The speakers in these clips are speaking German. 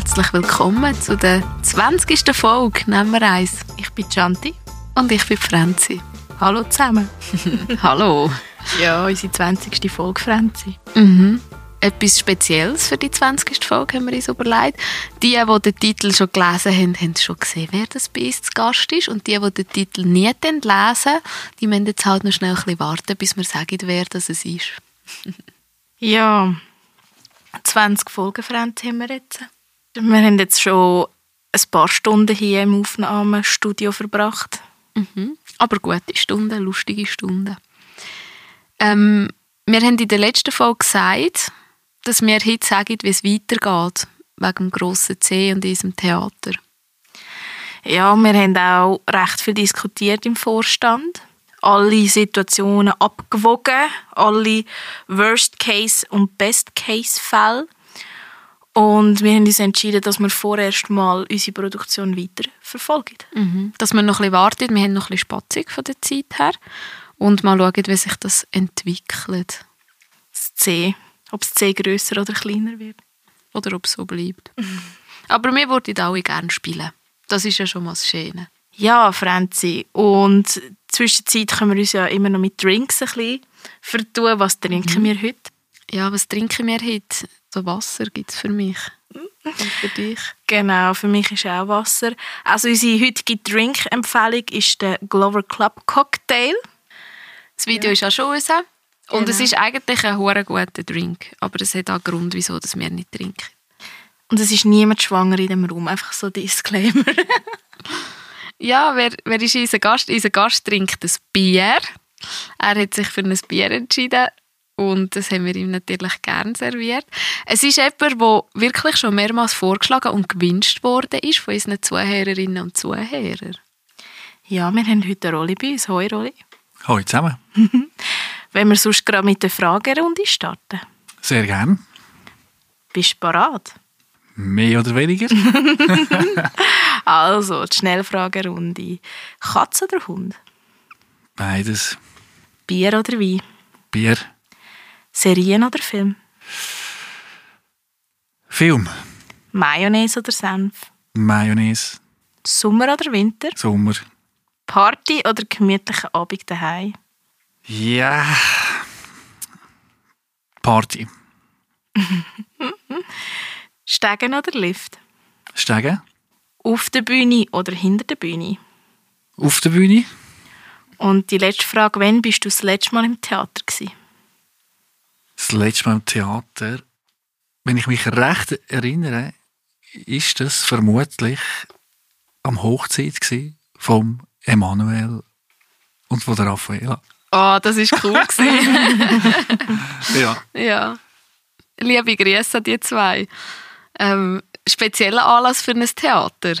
herzlich willkommen zu der 20. Folge «Nehmen wir eins». Ich bin Chanti. Und ich bin Franzi. Hallo zusammen. Hallo. Ja, unsere 20. Folge, Franzi. Mhm. Etwas Spezielles für die 20. Folge haben wir uns überlegt. Die, die den Titel schon gelesen haben, haben schon gesehen, wer das bei uns zu Gast ist. Und die, die den Titel nie lesen, die müssen jetzt halt noch schnell ein bisschen warten, bis wir sagen, wer das ist. ja, 20 Folgen, Franzi, haben wir jetzt. Wir haben jetzt schon ein paar Stunden hier im Aufnahmestudio verbracht. Mhm. Aber gute Stunden, lustige Stunden. Ähm, wir haben in der letzten Folge gesagt, dass wir heute sagen, wie es weitergeht, wegen dem grossen C und diesem Theater. Ja, wir haben auch recht viel diskutiert im Vorstand. Alle Situationen abgewogen, alle Worst-Case- und Best-Case-Fälle. Und wir haben uns entschieden, dass wir vorerst mal unsere Produktion weiter verfolgen. Mhm. Dass wir noch ein bisschen warten, wir haben noch ein bisschen Spatzig von der Zeit her und mal schauen, wie sich das entwickelt. Das C, ob das C grösser oder kleiner wird. Oder ob es so bleibt. Mhm. Aber wir würden alle gerne spielen. Das ist ja schon mal das Schöne. Ja, Franzi. Und zwischenzeit können wir uns ja immer noch mit Drinks ein bisschen vertun. Was trinken mhm. wir heute? Ja, was trinken wir heute? So Wasser gibt es für mich. Und für dich? Genau, für mich ist auch Wasser. Also unsere heutige Drink-Empfehlung ist der Glover Club Cocktail. Das Video ja. ist auch schon raus. Und genau. es ist eigentlich ein hoher guter Drink. Aber es hat auch einen Grund, wieso dass wir nicht trinken. Und es ist niemand schwanger in dem Raum. Einfach so Disclaimer. ja, wer, wer ist unser Gast? Unser Gast trinkt ein Bier. Er hat sich für ein Bier entschieden und das haben wir ihm natürlich gern serviert. Es ist jemand, der wirklich schon mehrmals vorgeschlagen und gewünscht worden ist von unseren Zuhörerinnen und Zuhörern. Ja, wir haben heute eine Rolle bei uns. Hoi, Rolli. Hoi zusammen. Wenn wir sonst gerade mit der Fragerunde starten. Sehr gern. Bist du bereit? Mehr oder weniger? also, die Schnellfragerunde. Katze oder Hund? Beides. Bier oder Wein? Bier. Serien oder Film? Film. Mayonnaise oder Senf? Mayonnaise. Sommer oder Winter? Sommer. Party oder gemütlicher Abend daheim? Ja. Party. Steigen oder Lift? Steigen. Auf der Bühne oder hinter der Bühne? Auf der Bühne. Und die letzte Frage, wann bist du das letzte Mal im Theater gewesen? Das letzte Mal im Theater, wenn ich mich recht erinnere, ist das vermutlich am Hochzeit vom Emanuel und von der Raffaella. Oh, das ist cool ja. Ja. Liebe Grüße an die zwei. Ähm, spezieller Anlass für ein Theater.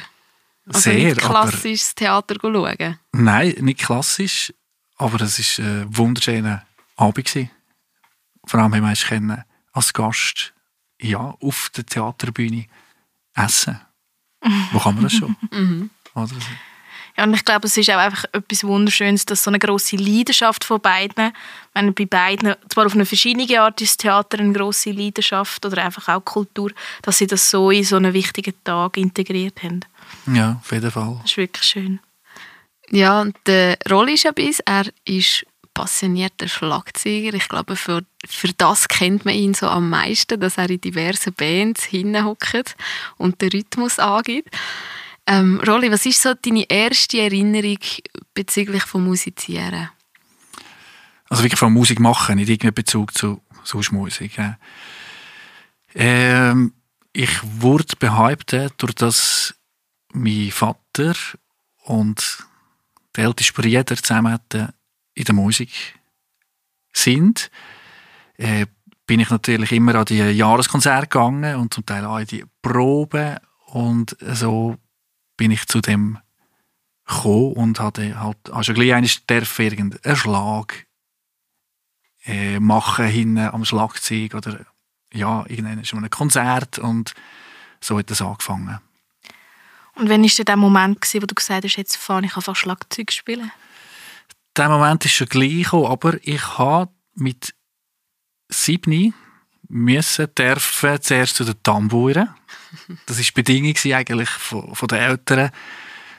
Also Sehr. Nicht klassisches Theater schauen. Nein, nicht klassisch, aber es war ein wunderschöner Abend. Gewesen. Vor allem haben wir als Gast ja, auf der Theaterbühne essen. Wo kann man das schon? mhm. Oder? Ja, und ich glaube, es ist auch einfach etwas Wunderschönes, dass so eine große Leidenschaft von beiden, wenn bei beiden, zwar auf eine verschiedene Art ist Theater eine große Leidenschaft oder einfach auch Kultur, dass sie das so in so einen wichtigen Tag integriert haben. Ja, auf jeden Fall. Das ist wirklich schön. Ja, und der Rolli ist ja bei uns, er ist passionierter Schlagzeuger. Ich glaube, für, für das kennt man ihn so am meisten, dass er in diversen Bands hinhockt und den Rhythmus angibt. Ähm, Rolli, was ist so deine erste Erinnerung bezüglich von Musizieren? Also wirklich von Musik machen, nicht irgendeinen Bezug zu sonst Musik. Ja. Ähm, ich wurde behauptet, durch das mein Vater und der älteste Bruder zusammen in der Musik sind, äh, bin ich natürlich immer an die Jahreskonzerte gegangen und zum Teil auch in die Proben und so bin ich zu dem gekommen und hatte halt also gleich eines irgendeinen Schlag äh, machen hinten am Schlagzeug oder ja, irgendein schon ein Konzert und so hat das angefangen. Und wann war der Moment, wo du gesagt hast, jetzt fange ich einfach Schlagzeug spielen? Der Moment ist schon gleich gekommen, aber ich habe mit sieben müssen, dürfen zuerst zu den Tamburen. Das war die Bedingung eigentlich von, von den Eltern,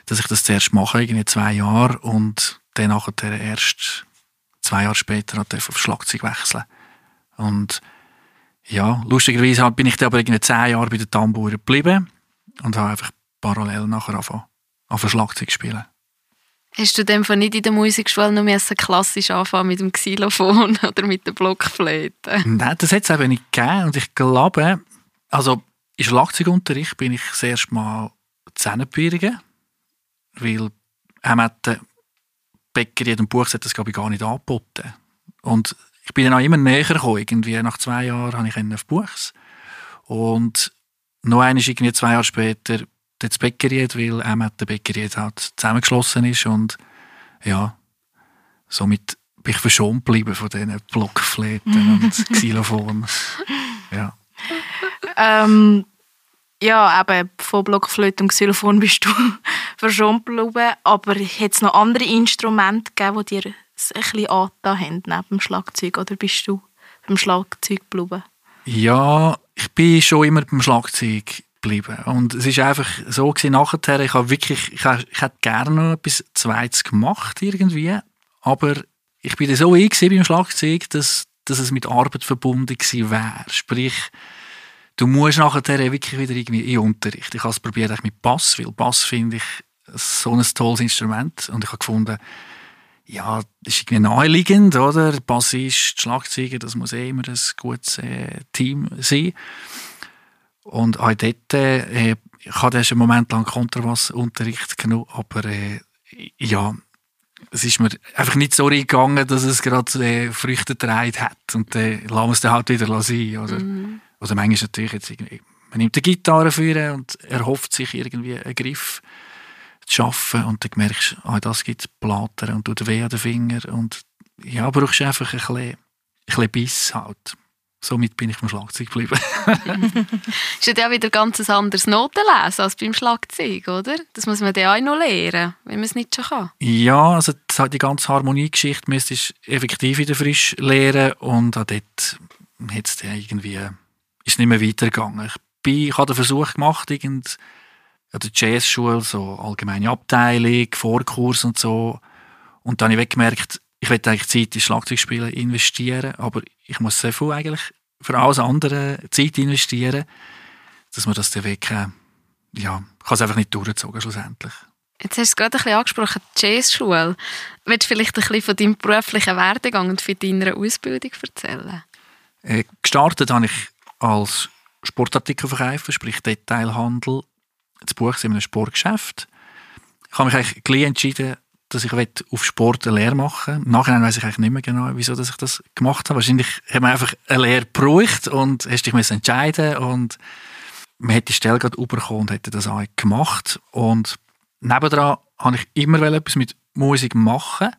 dass ich das zuerst mache, irgendwie zwei Jahre, und dann nachher erst zwei Jahre später auf Schlagzeug wechseln. Und ja, lustigerweise bin ich dann aber irgendwie zehn Jahre bei den Tamburen geblieben und habe einfach parallel nachher angefangen, auf Schlagzeug spielen. Hast du dem nicht in der Musikschule noch klassisch anfangen mit dem Xylophon oder mit der Blockflöte? Nein, das hat es eben nicht gegeben. Und ich glaube, also im Schlagzeugunterricht bin ich das erste Mal Zähnebürigen, weil er hat der Bäcker in dem Buch das glaube ich gar nicht angeboten. Und ich bin dann auch immer näher gekommen. Irgendwie nach zwei Jahren habe ich auf Buchs. Und noch einmal irgendwie zwei Jahre später das Bäckeriet, weil auch der Bäckeriet halt zusammengeschlossen ist und ja, somit bin ich verschont geblieben von diesen Blockfläten und Xylophon. Ja. Ähm, ja, eben von Blockflöte und Xylophon bist du verschont geblieben, aber hat es noch andere Instrumente gegeben, die dir ein bisschen angetan haben neben dem Schlagzeug oder bist du beim Schlagzeug geblieben? Ja, ich bin schon immer beim Schlagzeug geblieben. Und es ist einfach so gewesen, nachher, ich habe wirklich, ich, ich hätte gerne noch etwas Zweites gemacht irgendwie, aber ich bin so ein beim Schlagzeug, dass, dass es mit Arbeit verbunden gewesen wäre. Sprich, du musst nachher wirklich wieder irgendwie in Unterricht. Ich habe es probiert mit Bass, weil Bass finde ich so ein tolles Instrument und ich habe gefunden, ja, das ist irgendwie naheliegend, oder? Bassist, Schlagzeuger, das muss eh immer ein gutes äh, Team sein. Und auch dort, äh, ich hatte einen Moment lang Kontrabassunterricht genommen, aber äh, ja, es ist mir einfach nicht so gegangen, dass es gerade äh, Früchte getragen hat. Und dann äh, lassen wir es dann halt wieder sein. Oder, mhm. oder manchmal natürlich jetzt irgendwie, man nimmt die Gitarre für und erhofft sich irgendwie einen Griff zu schaffen und dann merkst du, ah, das gibt Plater und tut weh an den Finger und ja, brauchst einfach ein bisschen, ein bisschen Biss halt somit bin ich beim Schlagzeug geblieben. ist ja wieder ganz ein anderes Notenlesen als beim Schlagzeug, oder? Das muss man ja auch noch lernen, wenn man es nicht schon kann. Ja, also die ganze Harmoniegeschichte müsstest du effektiv wieder frisch lernen und auch dort hat es irgendwie, ist nicht mehr weitergegangen. Ich, bin, ich habe den Versuch gemacht, irgend an der Jazzschule, so allgemeine Abteilung, Vorkurs und so. Und dann habe ich weggemerkt, ich will eigentlich Zeit in Schlagzeugspielen investieren, aber ich muss sehr viel eigentlich für alles andere Zeit investieren, dass man das den Weg, äh, ja, kann es einfach nicht durchzogen schlussendlich. Jetzt hast du es gerade ein bisschen angesprochen, die Jazzschule. Willst du vielleicht ein bisschen von deinem beruflichen Werdegang und von deiner Ausbildung erzählen? Äh, gestartet habe ich als Sportartikelverkäufer, sprich Detailhandel. Das Buch ist in einem Sportgeschäft. Ich habe mich eigentlich entschieden, dass ich auf Sport eine Lehre machen will. Nachher weiß ich eigentlich nicht mehr genau, wieso dass ich das gemacht habe. Wahrscheinlich hat man einfach eine Lehre gebraucht und hast dich entscheiden und man hätte die Stelle gerade bekommen und hätte das auch gemacht. Und nebendran habe ich immer etwas mit Musik machen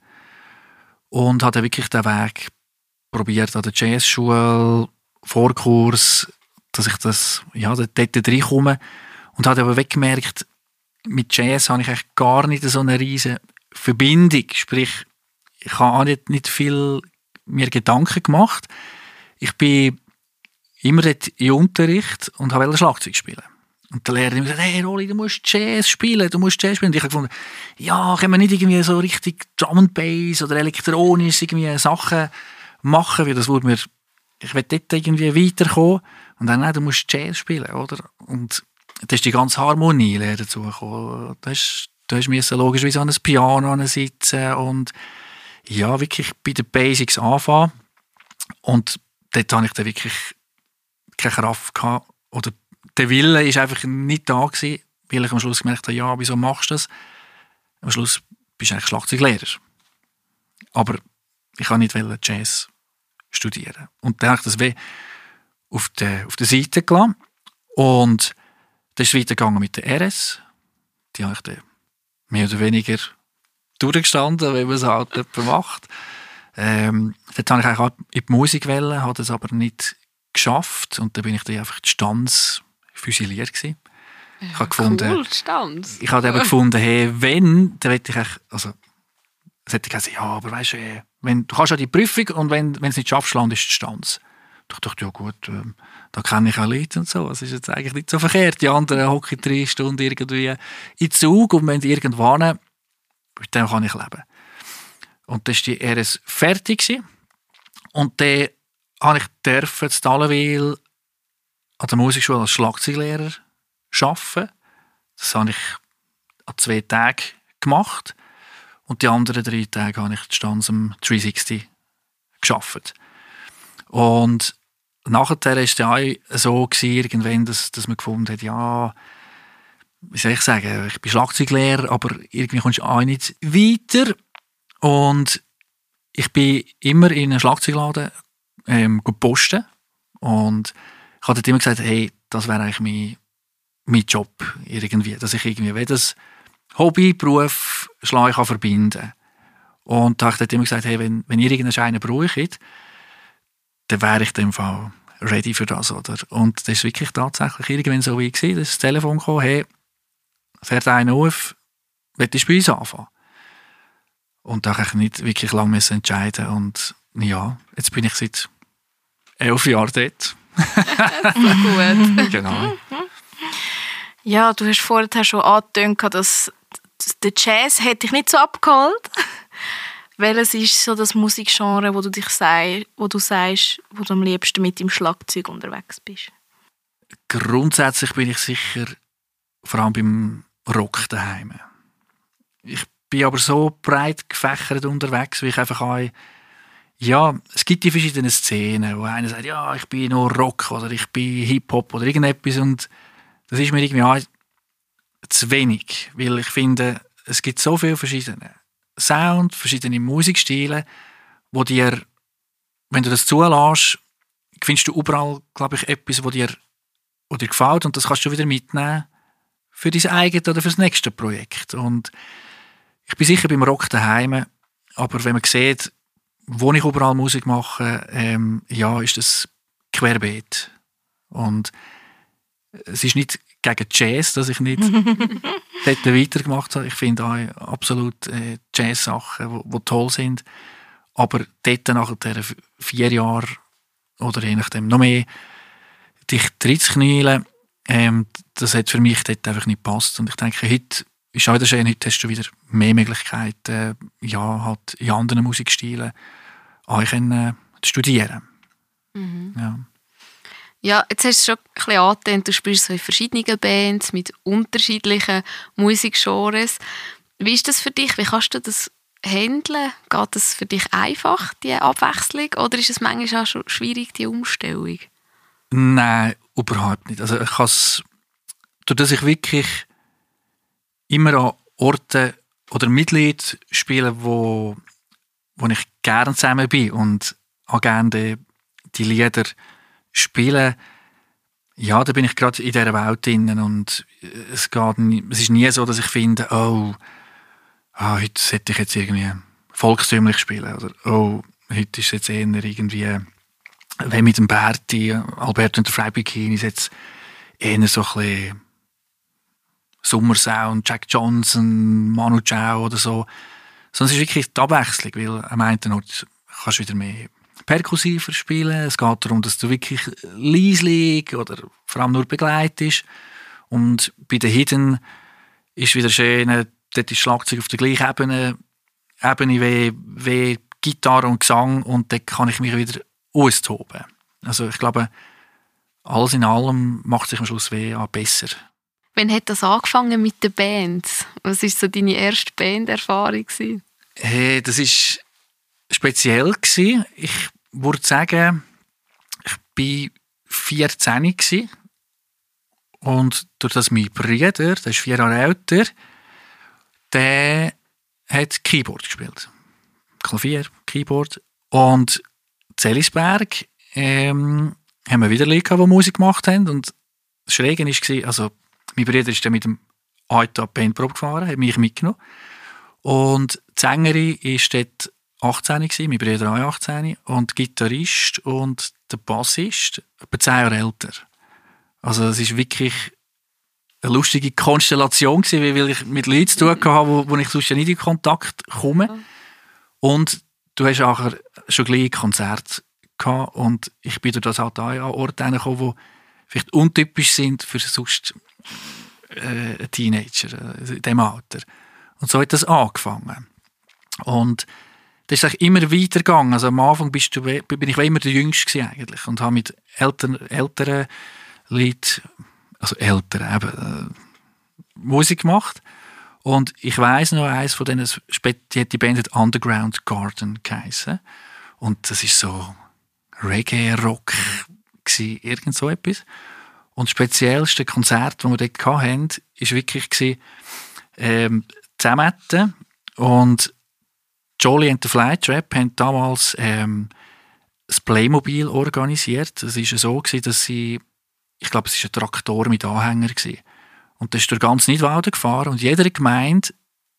und habe wirklich den Weg probiert an der Jazzschule, Vorkurs, dass ich das, ja, dort reinkomme und habe aber weggemerkt, mit Jazz habe ich eigentlich gar nicht so eine riesige Verbindung. Sprich, ich habe auch nicht, nicht viel mir Gedanken gemacht. Ich bin immer dort im Unterricht und habe Schlagzeug spielen. Und der Lehrer hat gesagt, hey Rolli, du musst Jazz spielen, du musst Jazz spielen. Und ich habe gefunden, ja, können wir nicht irgendwie so richtig Drum and Bass oder elektronisch irgendwie Sachen machen, weil das würde mir, ich will dort irgendwie weiterkommen. Und dann, nein, du musst Jazz spielen, oder? Und da ist die ganze Harmonie dazu gekommen. Das ist Du hast logischerweise an einem Piano sitzen und ja, wirklich bei den Basics anfangen. Und dort hatte ich dann wirklich keine Kraft gehabt. Oder der Wille ist einfach nicht da gewesen, weil ich am Schluss gemerkt habe, ja, wieso machst du das? Am Schluss bist du eigentlich Schlagzeuglehrer. Aber ich kann nicht Jazz studieren. Und dann habe ich das wie auf der, auf der Seite gelassen. Und dann ist es weitergegangen mit der RS. Die habe ich dann mehr oder weniger durchgestanden, wie man es halt macht. Ähm, dort habe ich eigentlich auch in die Musik wollen, habe das aber nicht geschafft und dann bin ich dann einfach die Stanz füsiliert gewesen. Ja, ich habe gefunden, cool, Stanz. Ich habe eben gefunden, hey, wenn, dann hätte ich eigentlich, also, es hätte gesagt, ja, aber weißt du, wenn, du kannst ja die Prüfung und wenn, wenn du es nicht schaffst, landest du die Stanz. Ich dachte, ja gut, ähm, da kenne ich auch Leute und so. Es ist jetzt eigentlich nicht so verkehrt. Die anderen hocken drei Stunden irgendwie in Zug und wenn irgendwann, mit dem kann ich leben. Und dann war die RS fertig. Und dann habe ich dürfen in Dallenwil an der Musikschule als Schlagzeuglehrer arbeiten. Das habe ich an zwei Tagen gemacht. Und die anderen drei Tage habe ich Stanz am 360 geschafft. Und nachher war es auch so, irgendwann, dass, dass man gefunden hat, ja, wie soll ich sagen, ich bin Schlagzeuglehrer, aber irgendwie kommst du auch nicht weiter. Und ich bin immer in einem Schlagzeugladen ähm, posten und ich habe immer gesagt, hey, das wäre eigentlich mein, mein Job irgendwie, dass ich irgendwie das Hobby, Beruf, Schlag kann Und da habe ich immer gesagt, hey, wenn, wenn ihr irgendeinen Schein braucht, dann wäre ich in dem Fall ready für das, oder? Und das ist wirklich tatsächlich irgendwann so wie ich dass das Telefon kam, hey, fährt einer auf, willst du bei uns anfangen? Und da habe ich nicht wirklich lange entscheiden und ja, jetzt bin ich seit elf Jahren dort. gut. genau. Ja, du hast vorher schon angetönt, dass der Jazz hätte dich nicht so abgeholt. Welches ist so das Musikgenre, wo du dich sei, wo du sagst, wo du am liebsten mit dem Schlagzeug unterwegs bist? Grundsätzlich bin ich sicher vor allem beim Rock daheim. Ich bin aber so breit gefächert unterwegs, wie ich einfach auch ja, es gibt die verschiedenen Szenen, wo einer sagt, ja, ich bin nur Rock oder ich bin Hip-Hop oder irgendetwas und das ist mir irgendwie auch zu wenig, weil ich finde, es gibt so viele verschiedene Sound, verschiedene Musikstile, wo dir, wenn du das zulässt, findest du überall, glaube ich, etwas, wo dir, wo dir gefällt und das kannst du wieder mitnehmen für dein eigenes oder für das nächste Projekt. Und ich bin sicher beim Rock daheim, aber wenn man sieht, wo ich überall Musik mache, ähm, ja, ist das querbeet. Und es ist nicht gegen Jazz, dass ich nicht dort weitergemacht habe. Ich finde auch absolut äh, Jazz-Sachen, die toll sind. Aber dort nach der vier Jahren oder je nachdem noch mehr, dich reinzuknien, ähm, das hat für mich dort einfach nicht gepasst. Und ich denke, heute ist auch schön, heute hast du wieder mehr Möglichkeiten, ja, halt in anderen Musikstilen auch können, äh, studieren. Mhm. Ja. Ja, jetzt hast du schon ein bisschen angetönt, du spielst so in verschiedenen Bands mit unterschiedlichen Musikgenres. Wie ist das für dich? Wie kannst du das handeln? Geht das für dich einfach, die Abwechslung? Oder ist es manchmal auch schon schwierig, die Umstellung? Nein, überhaupt nicht. Also ich kann es, dass ich wirklich immer an Orten oder Mitglied spiele, wo, wo ich gerne zusammen bin und auch gerne die, die Lieder spiele, ja, da bin ich gerade in dieser Welt drin und es, geht, es ist nie so, dass ich finde, oh, oh heute sollte ich jetzt irgendwie volkstümlich spielen oder oh, heute ist jetzt eher irgendwie, wenn mit dem Berti, Alberto und der Freibikini ist jetzt eher so ein bisschen Sommersound, Jack Johnson, Manu Chao oder so. Es ist wirklich die Abwechslung, weil am einen Ort kannst du wieder mehr perkussiver spielen. Es geht darum, dass du wirklich leislich oder vor allem nur begleitest. Und bei den Hidden ist wieder schön, dort ist Schlagzeug auf der gleichen Ebene, Ebene wie, wie Gitarre und Gesang und dort kann ich mich wieder austoben. Also ich glaube, alles in allem macht sich am Schluss weh besser. Wann hat das angefangen mit den Bands? Was war so deine erste Banderfahrung? Hey, das war speziell. Gewesen. Ich würde sagen, ich war 14 gewesen. und durch das mein Bruder, der ist vier Jahre älter, der hat Keyboard gespielt. Klavier, Keyboard. Und Zellisberg ähm, haben wir wieder Leute, die Musik gemacht haben. Und das Schräge war, also mein Bruder ist dann mit dem Auto Paintprobe gefahren, hat mich mitgenommen. Und die Sängerin war dort 18 gewesen, mein Bruder auch 18 und Gitarrist und der Bassist etwa 10 Jahre älter. Also es ist wirklich eine lustige Konstellation gewesen, weil ich mit Leuten zu tun hatte, wo, wo ich sonst nicht in Kontakt komme. Und du hast auch schon gleich Konzert gehabt und ich bin durch das halt auch an Orte gekommen, die vielleicht untypisch sind für sonst äh, Teenager äh, in diesem Alter. Und so hat das angefangen. Und das ist immer weitergegangen. Also am Anfang bist du, bin ich immer der Jüngste eigentlich und habe mit älteren, älteren Leuten, also älteren eben, äh, Musik gemacht. Und ich weiß noch, eins von denen, die hat die Band hat Underground Garden geheißen. Und das ist so Reggae-Rock, irgend so etwas. Und das speziellste Konzert, das wir dort hatten, war wirklich ähm, zusammen. Und Jolly and the Flytrap haben damals ähm, das Playmobil organisiert. Es war so, gewesen, dass sie, ich glaube, es war ein Traktor mit Anhänger. Gewesen. Und das ist durch ganz Nidwalden gefahren und jede Gemeinde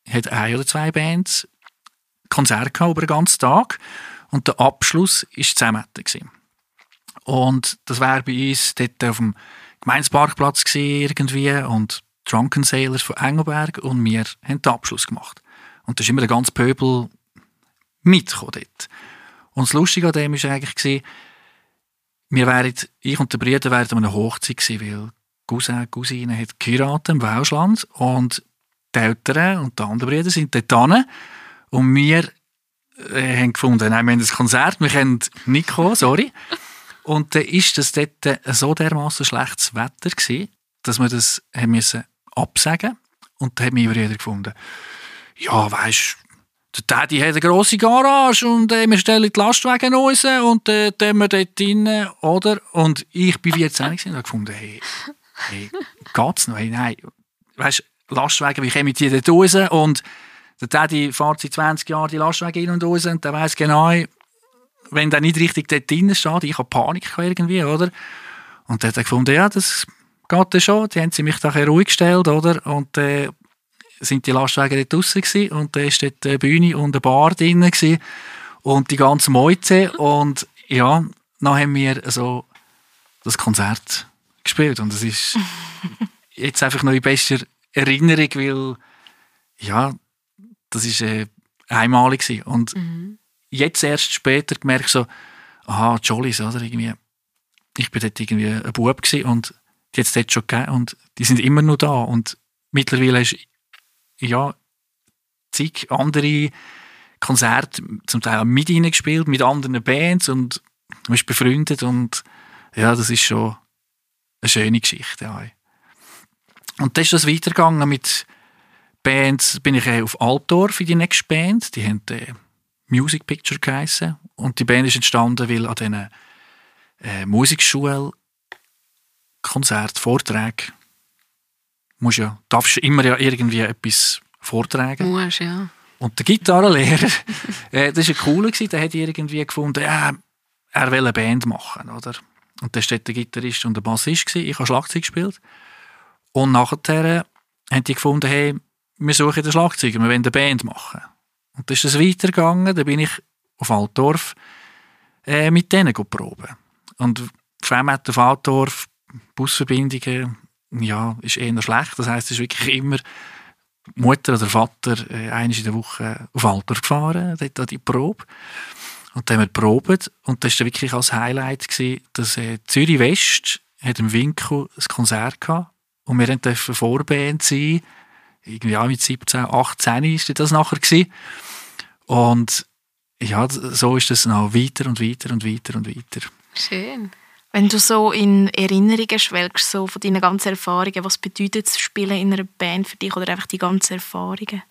hat ein oder zwei Bands Konzerte gehabt über den ganzen Tag und der Abschluss war zusammen. Und das war bei uns dort auf dem Gemeinsparkplatz irgendwie und Drunken Sailors von Engelberg und wir haben den Abschluss gemacht. Und da ist immer der ganze Pöbel mitgekommen dort. Und das Lustige an dem war eigentlich, wir wären, ich und der Bruder wären an einer Hochzeit gewesen, weil Cousin, Cousine hat geheiratet im Welschland und die Eltern und die anderen Brüder sind dort hin und wir äh, haben gefunden, nein, wir haben ein Konzert, wir können nicht kommen, sorry. Und dann war das dort so dermaßen schlechtes Wetter gewesen, dass wir das haben müssen absagen und dann hat mein Bruder gefunden, ja, weisst der Daddy hat eine grosse Garage und äh, wir stellen die Lastwagen raus und äh, dann wir dort rein, oder? Und ich bin 14 und habe gefunden, hey, hey, geht's noch? Hey, nein, weißt Lastwagen, wie komme ich die dort raus? Und der Daddy fährt seit 20 Jahren die Lastwagen in und raus und der weiss genau, wenn der nicht richtig dort drin steht, ich habe Panik irgendwie, oder? Und dann hat er gefunden, ja, das geht dann schon. Die haben sie mich da ruhig gestellt, oder? Und äh, sind die Lastwagen dort draussen gewesen, und da war dort eine Bühne und eine Bar drin gewesen, und die ganze Meute und ja, dann haben wir so das Konzert gespielt. Und das ist jetzt einfach noch in bester Erinnerung, weil ja, das ist äh, einmalig gewesen. Und mhm. jetzt erst später gemerkt so, aha, Jollies, oder irgendwie, ich bin dort irgendwie ein Bub gewesen und die hat es dort schon gegeben und die sind immer noch da und mittlerweile ist ja zig andere Konzerte zum Teil auch mit ihnen gespielt, mit anderen Bands und man ist befreundet und ja, das ist schon eine schöne Geschichte. Ja. Und dann ist das weitergegangen mit Bands, bin ich auf Altdorf in die nächste Band, die haben äh, Music Picture geheissen. Und die Band ist entstanden, weil an diesen äh, Musikschule Konzert, Vorträge, musst ja, darfst immer ja irgendwie etwas vortragen. Musst, ja. Und der Gitarrenlehrer, äh, das war cool, der hat irgendwie gefunden, ja, er will eine Band machen, oder? Und dann war der Gitarrist und der Bassist. Ich habe Schlagzeug gespielt. Und nachher haben die gefunden, hey, wir suchen den Schlagzeuger, wir wollen eine Band machen. Und dann ist es weitergegangen, dann bin ich auf Altdorf äh, mit denen proben. Und vor allem hat auf Altdorf Busverbindungen, ja, ist eher schlecht. Das heisst, es ist wirklich immer Mutter oder Vater äh, einmal in der Woche auf Altdorf gefahren, dort an die Probe. Und dann haben wir geprobt und das war wirklich als Highlight, gewesen, dass äh, Zürich West hat im Winkel ein Konzert gehabt und wir durften Vorband sein. Irgendwie auch mit 17, 18 ist das nachher gewesen. Und ja, so ist das noch weiter und weiter und weiter und weiter. Schön. Wenn du so in Erinnerungen schwelgst, so von deinen ganzen Erfahrungen, was bedeutet das Spielen in einer Band für dich oder einfach die ganzen Erfahrungen?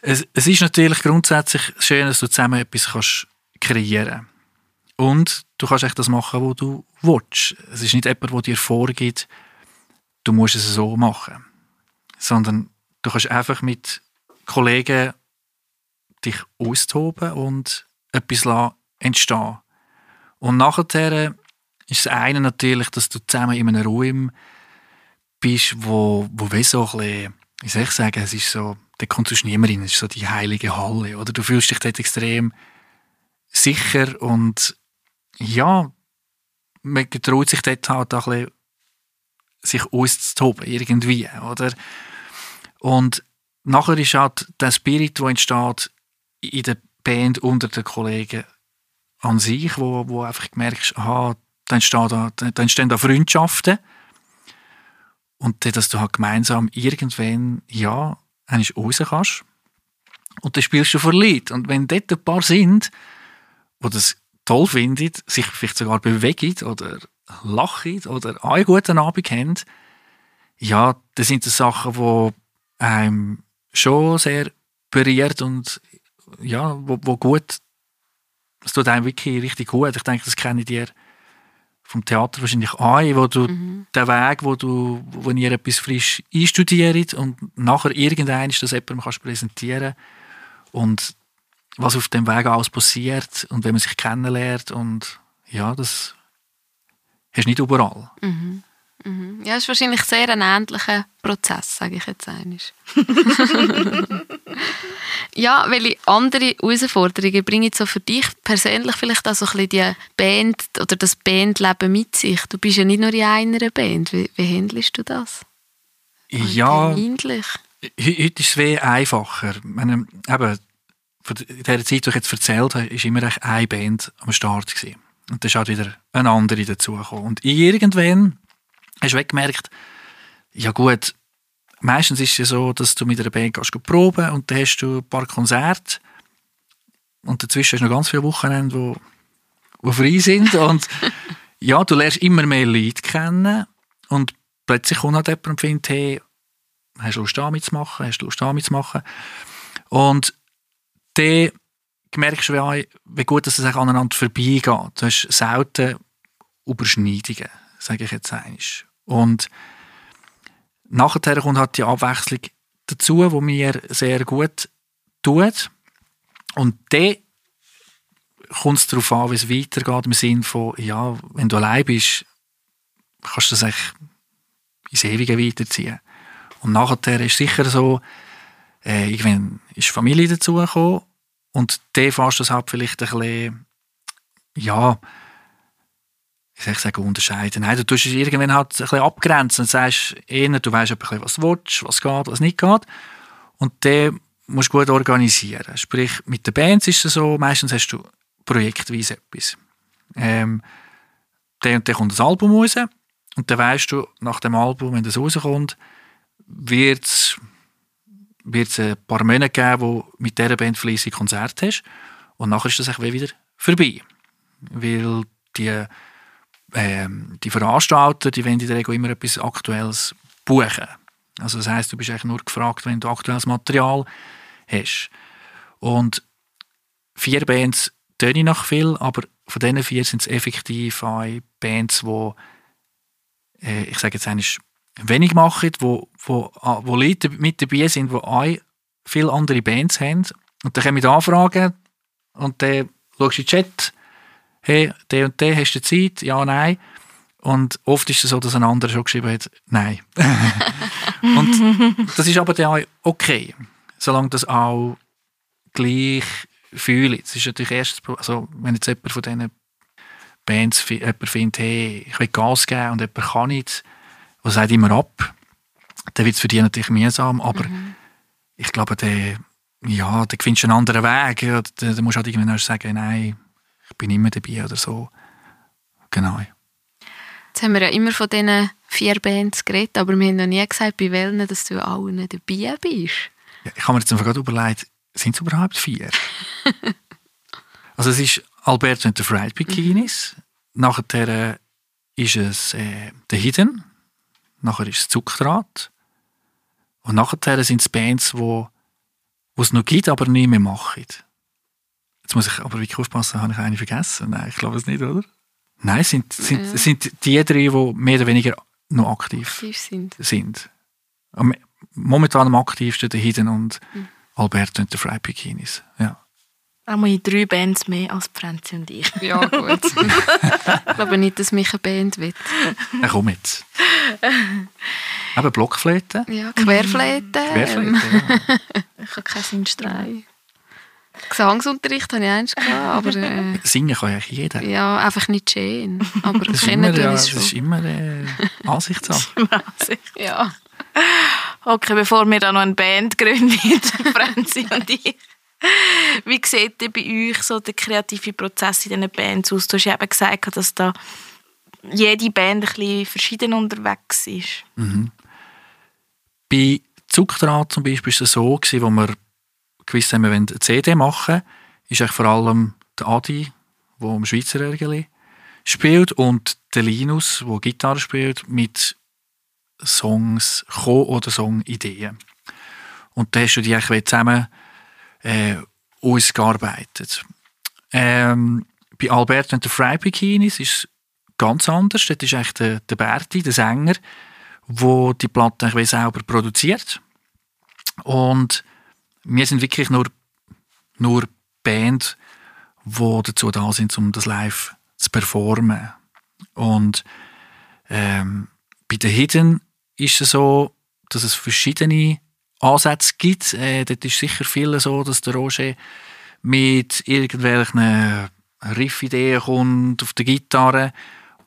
Es, es ist natürlich grundsätzlich schön, dass du zusammen etwas kannst kreieren Und du kannst echt das machen, was du willst. Es ist nicht jemand, der dir vorgibt, du musst es so machen. Sondern du kannst einfach mit Kollegen dich austoben und etwas entstehen Und nachher ist das eine natürlich, dass du zusammen in einem Raum bist, wo, wo wie so ein bisschen, wie soll ich sagen, es ist so da kommt sonst niemand rein. Es ist so die heilige Halle. Oder? Du fühlst dich dort extrem sicher und ja, man getraut sich dort halt auch ein bisschen, sich auszutoben, irgendwie, oder? Und nachher ist halt der Spirit, der entsteht in der Band unter den Kollegen an sich, wo, wo einfach merkst, aha, dann entstehen da, dann entstehen da Freundschaften und dass du halt gemeinsam irgendwann, ja, raus kannst und dann spielst du vor Leuten. Und wenn dort ein paar sind, die das toll finden, sich vielleicht sogar bewegen oder lachen oder einen guten Abend haben, ja, das sind das Sachen, die einem schon sehr berührt und ja, wo, wo gut, es tut einem wirklich richtig gut. Ich denke, das kenne ich dir vom Theater wahrscheinlich ein, wo du mhm. den Weg, wo du, wo ihr etwas frisch einstudiert und nachher irgendein das jemandem kannst präsentieren und was auf dem Weg alles passiert und wenn man sich kennenlernt und ja, das hast du nicht überall. Mhm. Mhm. Ja, es ist wahrscheinlich sehr ein ähnlicher Prozess, sage ich jetzt einmal. ja, welche andere Herausforderungen bringen so für dich persönlich vielleicht auch so ein bisschen die Band oder das Bandleben mit sich? Du bist ja nicht nur in einer Band. Wie, wie handelst du das? Ja, heute ist es viel einfacher. Meine, eben, in der Zeit, die ich jetzt erzählt habe, war immer eine Band am Start. Gewesen. Und dann ist halt wieder eine andere dazugekommen. Und irgendwann hast du gemerkt, ja gut, meistens ist es ja so, dass du mit einer Band gehst proben und dann hast du ein paar Konzerte. Und dazwischen hast du noch ganz viele Wochenende, wo, wo frei sind. Und ja, du lernst immer mehr Leute kennen. Und plötzlich kommt halt jemand und findet, hey, hast du Lust damit zu machen, hast du Lust damit zu machen und dann merkst du, wie, wie gut dass es aneinander vorbeigeht. Du hast selten Überschneidungen, sage ich jetzt einmal. Und nachher kommt halt die Abwechslung dazu, wo mir sehr gut tut. Und dann kommt es darauf an, wie es weitergeht, im Sinne von, ja, wenn du allein bist, kannst du das eigentlich ins Ewige weiterziehen. Und nachher ist sicher so, äh, irgendwann ist Familie dazugekommen und dann fährst du das halt vielleicht ein bisschen, ja, ich sagen, unterscheiden. Nein, du tust es irgendwann halt ein bisschen abgrenzen und sagst eher, du weißt ein was du willst, was geht, was nicht geht. Und dann musst du gut organisieren. Sprich, mit den Bands ist es so, meistens hast du projektweise etwas. Ähm, dann dann kommt das Album raus und dann weißt du, nach dem Album, wenn das rauskommt, wird es ein paar Monate geben, wo mit dieser Band fleissig Konzerte hast und nachher ist das wieder vorbei. Weil die ähm, die Veranstalter, die wollen in der Regel immer etwas Aktuelles buchen. Also das heißt, du bist eigentlich nur gefragt, wenn du aktuelles Material hast. Und vier Bands töne nach viel, aber von diesen vier sind es effektiv Bands, die, äh, ich sage jetzt eigentlich, wenig machen, wo, wo, ah, wo Leute mit dabei sind, die auch viele andere Bands haben. Und dann kommen die Anfragen und dann schaust du in den Chat hey, der und der, hast du Zeit? Ja, nein. Und oft ist es so, dass ein anderer schon geschrieben hat, nein. und das ist aber dann auch okay, solange das auch gleich fühlt. Es ist natürlich erst, also wenn jetzt jemand von diesen Bands jemand findet, hey, ich will Gas geben und jemand kann nicht, was sagt immer ab, dann wird es für die natürlich mühsam, aber mhm. ich glaube, der, ja, da findest du einen anderen Weg. Da, da musst du halt irgendwann sagen, nein, ich bin immer dabei oder so. Genau. Jetzt haben wir ja immer von diesen vier Bands geredet, aber wir haben noch nie gesagt, bei welchen dass du allen dabei bist. Ja, ich habe mir jetzt einfach gerade überlegt, sind es überhaupt vier? also es ist Alberto und the Fried Bikinis, mhm. nachher ist es äh, The Hidden, nachher ist es Zuckdraht und nachher sind es Bands, wo, wo es noch gibt, aber nie mehr machen. Jetzt muss ich aber wirklich aufpassen, habe ich eine vergessen? Nein, ich glaube es nicht, oder? Nein, es sind, sind, ja. sind die drei, die mehr oder weniger noch aktiv, aktiv sind. sind. Momentan am aktivsten der Hidden und mhm. Alberto und der Fry Bikinis. Ja. Einmal in drei Bands mehr als Franzi und ich. Ja, gut. ich glaube nicht, dass mich eine Band will. Ja, komm jetzt. Eben Blockflöte. Ja, Querflöte. Querflöte, ja. Ich habe keinen Sinnstrei. Gesangsunterricht hatte ich eins, aber... Äh, Singen kann ja jeder. Ja, einfach nicht schön. Aber das ist immer, ja, das ist immer äh, Ansichtssache. Ansicht. Ja. Okay, bevor wir da noch eine Band gründen, Franzi und ich. Wie sieht denn bei euch so der kreative Prozess in diesen Bands aus? Du hast ja eben gesagt, dass da jede Band ein bisschen verschieden unterwegs ist. Mhm. Bei Zuckdraht zum Beispiel war es so, gewesen, wo wir gewusst haben, wir eine CD machen, ist vor allem der Adi, der am Schweizer Ärgeli spielt, und der Linus, der Gitarre spielt, mit Songs kommen oder Songideen. Und da hast du die zusammen äh, ausgearbeitet. Ähm, bei Alberto und den Fry Bikinis ist es ganz anders. Dort ist eigentlich der, der Berti, der Sänger, der die Platte selber produziert. Und wir sind wirklich nur, nur Band, die dazu da sind, um das live zu performen. Und ähm, bei den Hidden ist es so, dass es verschiedene Ansätze gibt. Äh, dort ist sicher viel so, dass der Roger mit irgendwelchen Riff-Ideen kommt auf der Gitarre.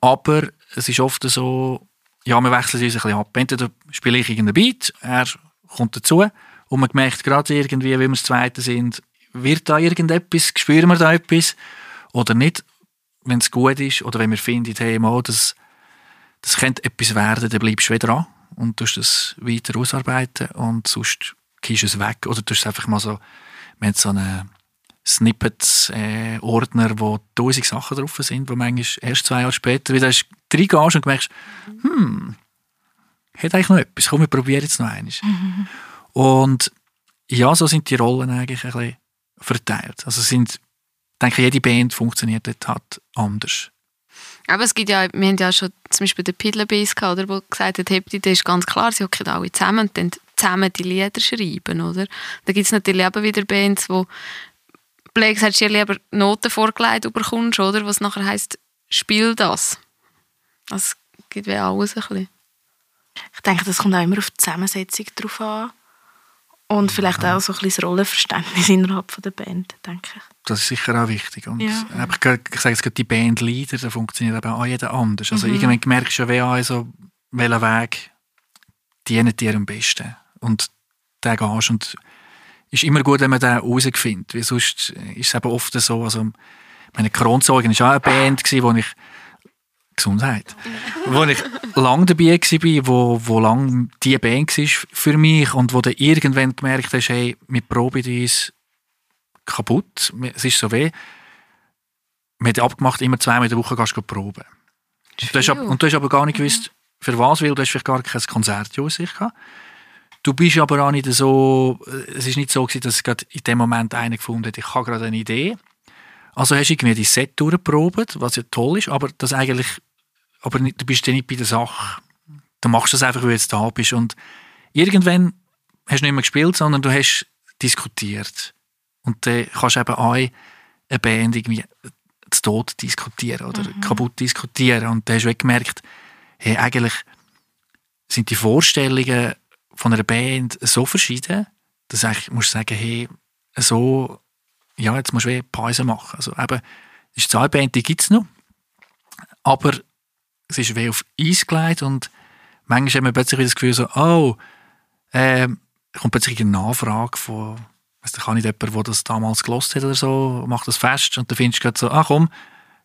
Aber es ist oft so, ja, wir wechseln uns ein bisschen ab. Entweder spiele ich irgendeinen Beat, er kommt dazu und man merkt gerade irgendwie, wie wir das Zweite sind, wird da irgendetwas, spüren wir da etwas? Oder nicht, wenn es gut ist oder wenn wir finden, hey, mal, das, das könnte etwas werden, dann bleibst du wieder dran und tust das weiter ausarbeiten und sonst du es weg. Oder tust es einfach mal so, wir so einen Snippets-Ordner, äh, wo tausend Sachen drauf sind, wo manchmal erst zwei Jahre später wieder reingehst und merkst, hm, hat eigentlich noch etwas, komm, wir probieren jetzt noch einmal. Mhm. Und ja, so sind die Rollen eigentlich ein bisschen verteilt. Also sind, ich denke, jede Band funktioniert dort halt anders. Aber es gibt ja, wir haben ja schon zum Beispiel den Piddler Bass gehabt, oder, wo gesagt hat, Hepti, das ist ganz klar, sie hocken alle zusammen und dann zusammen die Lieder schreiben, oder? Da gibt es natürlich eben wieder Bands, wo Blake hast du dir lieber Noten vorgelegt bekommst, oder? Was nachher heisst, spiel das. Das gibt wie alles ein bisschen. Ich denke, das kommt auch immer auf die Zusammensetzung drauf an. Und vielleicht auch so ein bisschen das Rollenverständnis innerhalb der Band, denke ich. Das ist sicher auch wichtig. Und ja. ich, ich sage jetzt die Bandleader, da funktioniert aber auch jeder anders. Also mhm. irgendwann merkst du ja, wer so, welcher Weg dient dir am besten. Und den gehst und ist immer gut, wenn man den herausfindet. Weil sonst ist es eben oft so, also meine Kronzeugen war auch eine Band, gewesen, wo ich Gesundheit. wo ich lange dabei war, wo, wo lang die Band war für mich und wo du irgendwann gemerkt hast, hey, wir proben uns kaputt, es ist so weh. Wir haben abgemacht, immer zweimal in der Woche gehst du proben. Und du, hast, und du hast aber gar nicht gewusst, für was, weil du hast vielleicht gar kein Konzert in sich gehabt. Du bist aber auch nicht so, es ist nicht so gewesen, dass es in dem Moment einer gefunden hat, ich habe gerade eine Idee. Also hast du irgendwie die Set durchgeprobt, was ja toll ist, aber das eigentlich, aber nicht, du bist ja nicht bei der Sache. Du machst das einfach, weil du jetzt da bist und irgendwann hast du nicht mehr gespielt, sondern du hast diskutiert. Und dann kannst du eben auch eine Band irgendwie zu Tod diskutieren oder mhm. kaputt diskutieren. Und dann hast du gemerkt, hey, eigentlich sind die Vorstellungen von einer Band so verschieden, dass ich muss sagen, hey, so, ja, jetzt musst du eine Pause machen. Also eben, es ist eine Band, die gibt es noch, aber es ist wie auf Eis gelegt und manchmal haben wir plötzlich das Gefühl so, oh, äh, kommt plötzlich eine Nachfrage von, weiss kann nicht jemand, der das damals gelost hat oder so, macht das fest und dann findest du so, ach komm,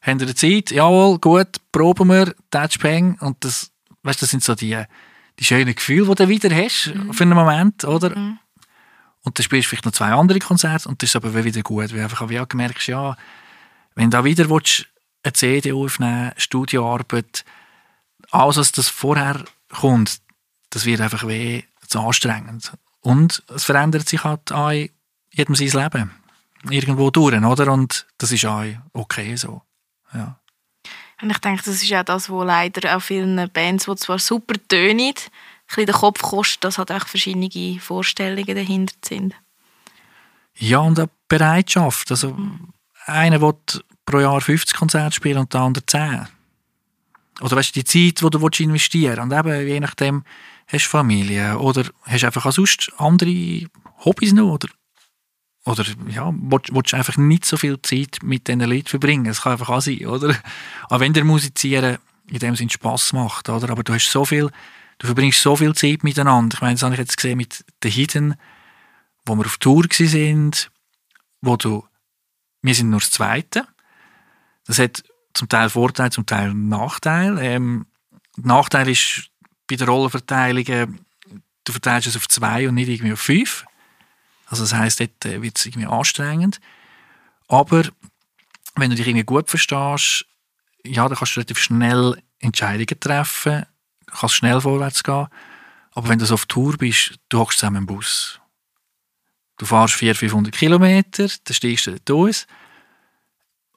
haben wir Zeit? Jawohl, gut, proben wir, Touch Peng und das, weißt, das sind so die die schönen Gefühle, die du wieder hast mhm. für einen Moment, oder? Mhm. Und dann spielst du vielleicht noch zwei andere Konzerte und das ist aber wieder gut, weil du einfach auch gemerkt ja, wenn du da wieder willst, eine CD aufnehmen Studioarbeit, alles, was das vorher kommt, das wird einfach weh zu anstrengend. Und es verändert sich halt auch jedem sein Leben. Irgendwo durch, oder? Und das ist auch okay so. Ja. Und ich denke, das ist auch das, was leider auch vielen Bands, die zwar super tönen, ein bisschen den Kopf kostet, dass halt auch verschiedene Vorstellungen dahinter sind. Ja, und eine Bereitschaft. Also, mhm. einer will pro Jahr 50 Konzerte spielen und der andere 10. Oder weißt du, die Zeit, die du investieren willst. Und eben, je nachdem, hast du Familie oder hast du einfach auch sonst andere Hobbys noch oder oder ja, willst, willst einfach nicht so viel Zeit mit diesen Leuten verbringen. Es kann einfach auch sein, oder? Auch wenn der Musizieren in dem Sinn Spass macht, oder? Aber du hast so viel, du verbringst so viel Zeit miteinander. Ich meine, das habe ich jetzt gesehen mit den Hidden, wo wir auf Tour sind, wo du, wir sind nur das Zweite. Das hat zum Teil Vorteil, zum Teil Nachteil. Ähm, Nachteil ist bei der Rollenverteilung, äh, du verteilst es auf zwei und nicht irgendwie auf fünf. Also das heisst, dort äh, wird es irgendwie anstrengend. Aber wenn du dich irgendwie gut verstehst, ja, dann kannst du relativ schnell Entscheidungen treffen, kannst schnell vorwärts gehen. Aber wenn du so auf Tour bist, du hockst zusammen im Bus. Du fährst 400, 500 Kilometer, dann steigst du dort aus,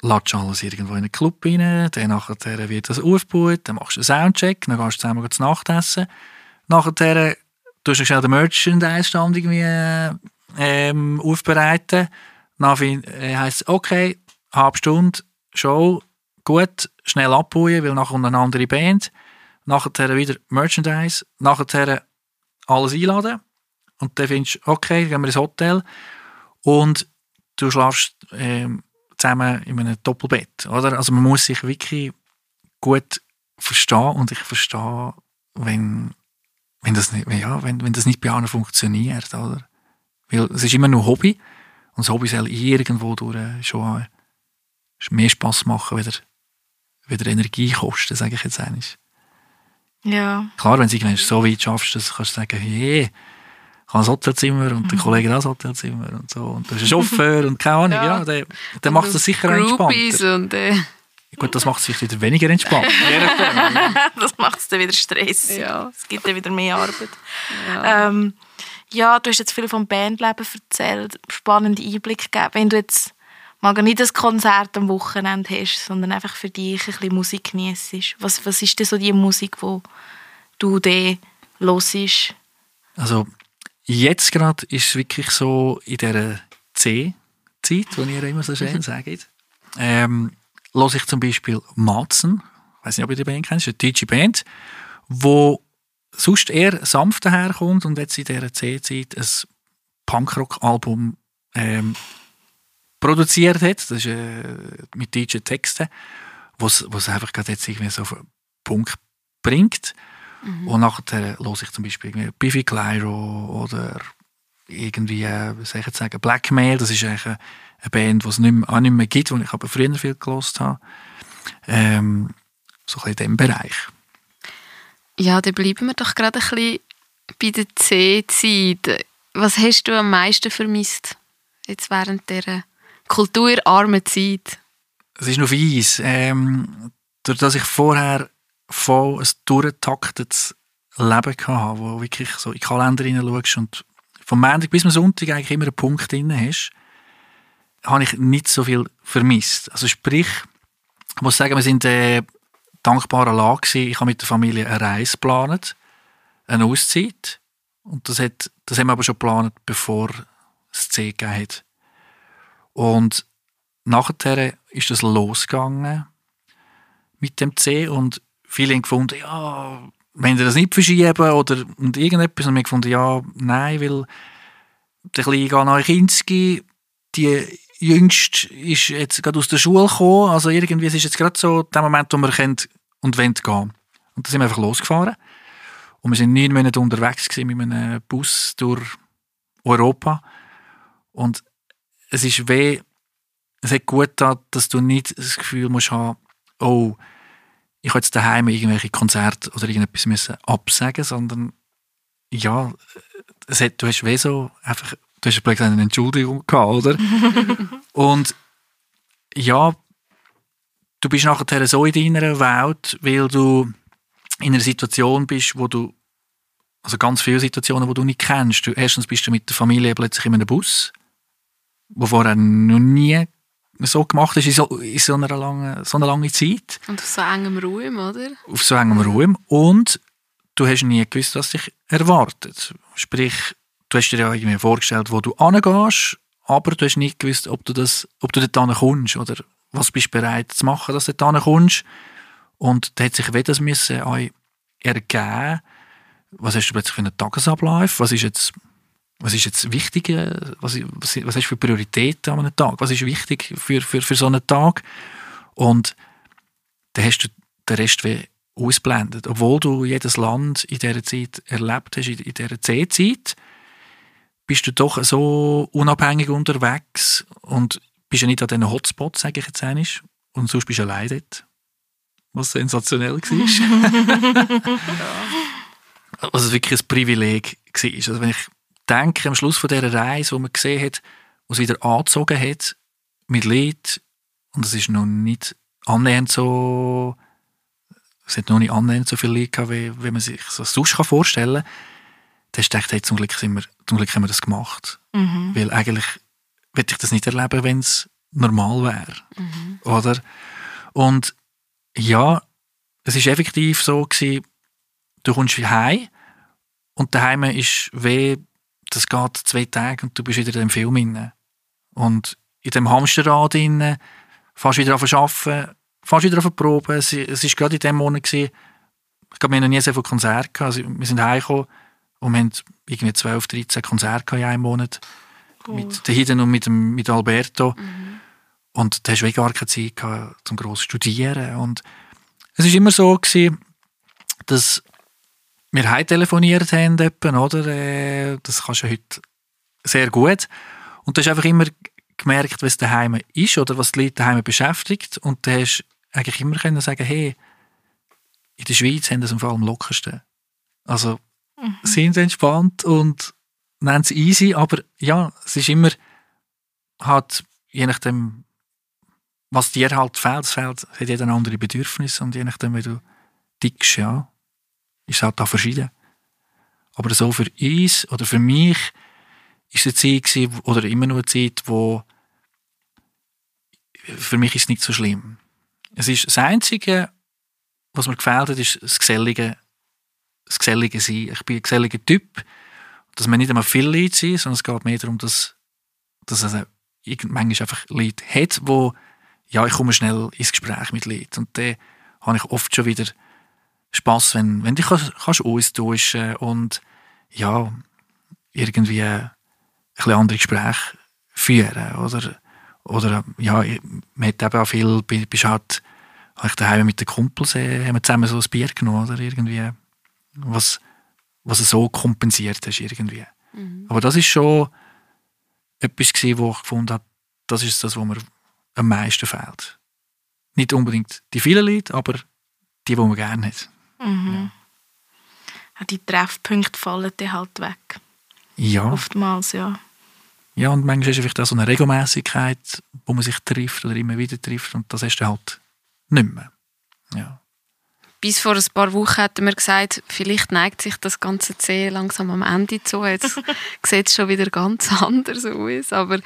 latsch alles irgendwo in einen Club rein, dann nachher wird das aufgebaut, dann machst du einen Soundcheck, dann gehst du zusammen zu Nacht essen. Nachher tust du schnell den Merchandise-Stand irgendwie ähm, aufbereiten. Dann äh, heisst es, okay, halbe Stunde, Show, gut, schnell abbauen, weil nachher kommt eine andere Band. Nachher wieder Merchandise, nachher alles einladen. Und dann findest du, okay, gehen wir ins Hotel. Und du schlafst ähm, zusammen in einem Doppelbett. Oder? Also man muss sich wirklich gut verstehen und ich verstehe, wenn, wenn, das, nicht, ja, wenn, wenn das nicht bei allen funktioniert. Oder? Weil es ist immer nur Hobby und das Hobby soll irgendwo durch schon mehr Spass machen, wieder, wieder Energie kosten, sage ich jetzt eigentlich. Ja. Klar, wenn du es so weit schaffst, dass kannst du sagen, hey, ich habe ein Hotelzimmer und der mhm. Kollege hat ein Hotelzimmer und so und du hast einen Chauffeur und keine Ahnung, ja, ja der, der macht es sicher entspannter. Und, äh. Gut, das macht es vielleicht wieder weniger entspannt. das macht es dann wieder Stress. Ja. Es gibt dann wieder mehr Arbeit. Ja. Ähm, ja, du hast jetzt viel vom Bandleben erzählt, spannende Einblick gegeben. Wenn du jetzt mal nicht ein Konzert am Wochenende hast, sondern einfach für dich ein bisschen Musik genießt, was, was ist denn so die Musik, die du dann hörst? Also jetzt gerade ist es wirklich so in dieser C-Zeit, die ihr immer so schön sagt, ähm, höre ich zum Beispiel Matzen, ich weiß nicht, ob ihr die Band kennt, das ist eine deutsche Band, wo sonst eher sanft daherkommt und jetzt in dieser C-Zeit ein Punkrock-Album ähm, produziert hat. Das ist äh, mit deutschen Texten, was es einfach gerade jetzt irgendwie so auf den Punkt bringt. Mhm. Und nachher höre ich zum Beispiel Biffy Clyro oder irgendwie, äh, was soll ich jetzt sagen, Blackmail. Das ist eigentlich eine, eine Band, die es nicht mehr, auch nicht mehr gibt, die ich aber früher viel gelost habe. Ähm, so ein bisschen in diesem Bereich. Ja, dann bleiben wir doch gerade ein bisschen bei der C-Zeit. Was hast du am meisten vermisst jetzt während dieser kulturarmen Zeit? Es ist noch fies. Ähm, durch dass ich vorher voll ein durchgetaktetes Leben hatte, wo wirklich so in die Kalender hineinschaust und vom Montag bis zum Sonntag eigentlich immer einen Punkt drin hast, habe ich nicht so viel vermisst. Also sprich, ich muss sagen, wir sind äh, dankbarer Lage. Ich habe mit der Familie eine Reise geplant, eine Auszeit. Und das, hat, das haben wir aber schon geplant, bevor es C gegeben hat. Und nachher ist das losgegangen mit dem C und viele haben gefunden, ja, wenn sie das nicht verschieben oder und irgendetwas, und wir gefunden, ja, nein, weil der kleine Gana Kinski, die Jüngste ist jetzt gerade aus der Schule gekommen, also irgendwie ist jetzt gerade so der Moment, wo wir können und wollen gehen. Und da sind wir einfach losgefahren. Und wir sind neun Monate unterwegs gewesen mit einem Bus durch Europa. Und es ist weh, es hat gut getan, dass du nicht das Gefühl musst haben, oh, ich habe jetzt daheim irgendwelche Konzerte oder irgendetwas müssen absagen, sondern ja, es hat, du hast weh so einfach, du hast vielleicht eine Entschuldigung gehabt, oder? und ja, du bist nachher so in deiner Welt, weil du in einer Situation bist, wo du also ganz viele Situationen, wo du nicht kennst. Du, erstens bist du mit der Familie plötzlich in einem Bus wo vorher noch nie so gemacht ist in so, in so, einer, langen, so einer langen Zeit. Und auf so engem Raum, oder? Auf so engem Raum. Und du hast nie gewusst, was dich erwartet. Sprich, du hast dir ja irgendwie vorgestellt, wo du hingehst, aber du hast nicht gewusst, ob du, das, ob du dort kommst oder was bist du bereit zu machen, dass du dort kommst. Und da hat sich weder müssen ergeben, was hast du plötzlich für einen Tagesablauf, was ist jetzt was ist jetzt wichtig, was, was, was hast du für Prioritäten an einem Tag, was ist wichtig für, für, für so einen Tag und dann hast du den Rest wie ausblendet. Obwohl du jedes Land in dieser Zeit erlebt hast, in dieser C-Zeit, bist du doch so unabhängig unterwegs und bist ja nicht an diesen Hotspots, sage ich jetzt einmal, und sonst bist du allein dort. Was sensationell war. Was also wirklich ein Privileg war. Also wenn ich denke, am Schluss von dieser Reise, wo man gesehen hat, wo es wieder angezogen hat, mit Lied, und es ist noch nicht annähernd so, es hat noch nicht annähernd so viel Lied gehabt, wie, wie man sich das sonst vorstellen kann, dann hast du gedacht, hey, zum, Glück sind wir, zum Glück haben wir das gemacht. Mhm. Weil eigentlich würde ich das nicht erleben, wenn es normal wäre. Mhm. Oder? Und ja, es ist effektiv so gewesen, du kommst heim und daheim ist weh, das geht zwei Tage und du bist wieder in dem Film inne. Und in dem Hamsterrad inne, fährst wieder auf arbeiten, fährst wieder auf Proben. Es, es ist gerade in dem Monat gewesen, ich glaube, wir haben noch nie so viele Konzerte gehabt. Also, wir sind heimgekommen und wir haben irgendwie 12, 13 Konzerte in einem Monat. Cool. Mit der Hiden und mit, dem, mit Alberto. Mhm. Und da hast du gar keine Zeit gehabt, zum gross studieren. Und es war immer so, gewesen, dass wir heim telefoniert haben, oder? Äh, das kannst du heute sehr gut. Und du hast einfach immer gemerkt, was daheim ist oder was die Leute daheim beschäftigt. Und du hast eigentlich immer können sagen, hey, in der Schweiz haben das im Fall am lockersten. Also, mhm. sind entspannt und nennen es easy, aber ja, es ist immer halt, je nachdem, was dir halt fehlt, es fehlt, hat jeder andere Bedürfnis und je nachdem, wie du dickst, ja, ist halt da verschieden. Aber so für uns oder für mich ist es eine Zeit oder immer noch eine Zeit, wo für mich ist es nicht so schlimm. Es ist das Einzige, was mir gefällt ist das gesellige, das gesellige Sein. Ich bin ein geselliger Typ, dass man nicht einmal viele Leute sind, sondern es geht mehr darum, dass, dass es manchmal einfach Leute hat, wo ja, ich komme schnell ins Gespräch mit Leuten. Und dann habe ich oft schon wieder Spass, wenn, wenn du kannst, kannst austauschen und ja, irgendwie ein bisschen andere Gespräche führen. Oder, oder ja, man hat eben auch viel, bist halt, ich daheim mit den Kumpels, äh, haben wir zusammen so ein Bier genommen, oder irgendwie, was, was so kompensiert hast irgendwie. Mhm. Aber das ist schon etwas gewesen, wo ich gefunden habe, das ist das, was mir am meisten fehlt. Nicht unbedingt die vielen Leute, aber die, die man gerne hat. Mhm. Ja. Die Treffpunkte fallen dann halt weg. Ja. Oftmals, ja. Ja, und manchmal ist es vielleicht auch so eine Regelmäßigkeit, wo man sich trifft oder immer wieder trifft und das hast du halt nicht mehr. Ja. Bis vor ein paar Wochen hatten wir gesagt, vielleicht neigt sich das ganze C langsam am Ende zu. Jetzt sieht es schon wieder ganz anders aus. Aber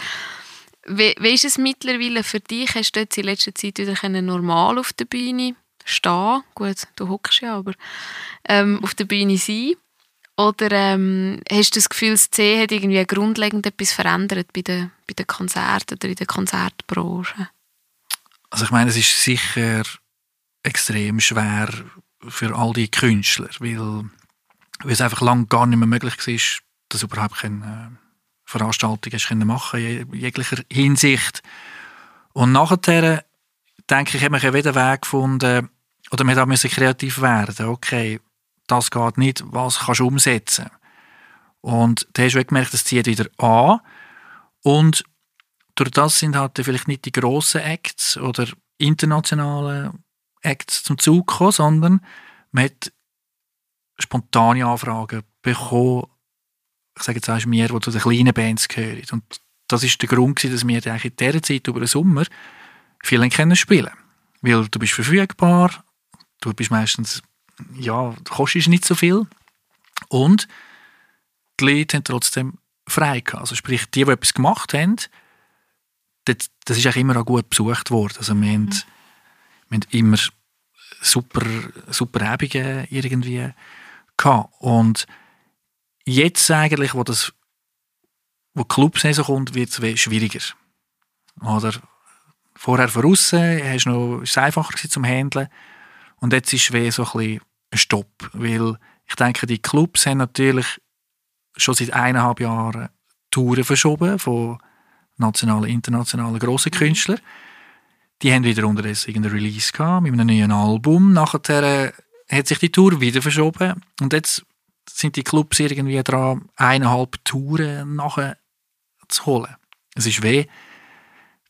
wie, wie ist es mittlerweile für dich? Hast du jetzt in letzter Zeit wieder normal auf der Bühne stehen, gut, du hockst ja, aber ähm, auf der Bühne sein? Oder ähm, hast du das Gefühl, das C hat irgendwie grundlegend etwas verändert bei den, bei den Konzerten oder in der Konzertbranche? Also ich meine, es ist sicher extrem schwer für all die Künstler, weil, weil es einfach lange gar nicht mehr möglich war, dass überhaupt keine äh, Veranstaltungen machen in jeglicher Hinsicht. Und nachher denke ich, haben wir wieder Weg gefunden, oder wir müssen kreativ werden. Okay, das geht nicht, was kannst du umsetzen? Und da hast du gemerkt, das zieht wieder an. Und durch das sind halt vielleicht nicht die grossen Acts oder internationalen Acts zum Zug gekommen, sondern man hat spontane Anfragen bekommen, ich sage jetzt auch mir, die zu den kleinen Bands gehören. Und das ist der Grund, dass wir in dieser Zeit über den Sommer viel können spielen Weil du bist verfügbar, du bist meistens, ja, du kostest nicht so viel und die Leute haben trotzdem frei gehabt. Also sprich, die, die etwas gemacht haben, das, das ist auch immer auch gut besucht worden. Also wir, mhm. haben, wir haben immer super, super Abende irgendwie gehabt. Und jetzt eigentlich, wo das wo Clubsaison kommt, wird es schwieriger. Oder Vorher von außen hast noch, ist es einfacher zum Handeln. Und jetzt ist es so ein bisschen ein Stopp. Weil ich denke, die Clubs haben natürlich schon seit eineinhalb Jahren Touren verschoben von nationalen, internationalen grossen mhm. Künstlern. Die haben wieder unterdessen irgendein Release gehabt mit einem neuen Album. Nachher hat sich die Tour wieder verschoben. Und jetzt sind die Clubs irgendwie dran, eineinhalb Touren nachher zu holen. Es ist weh.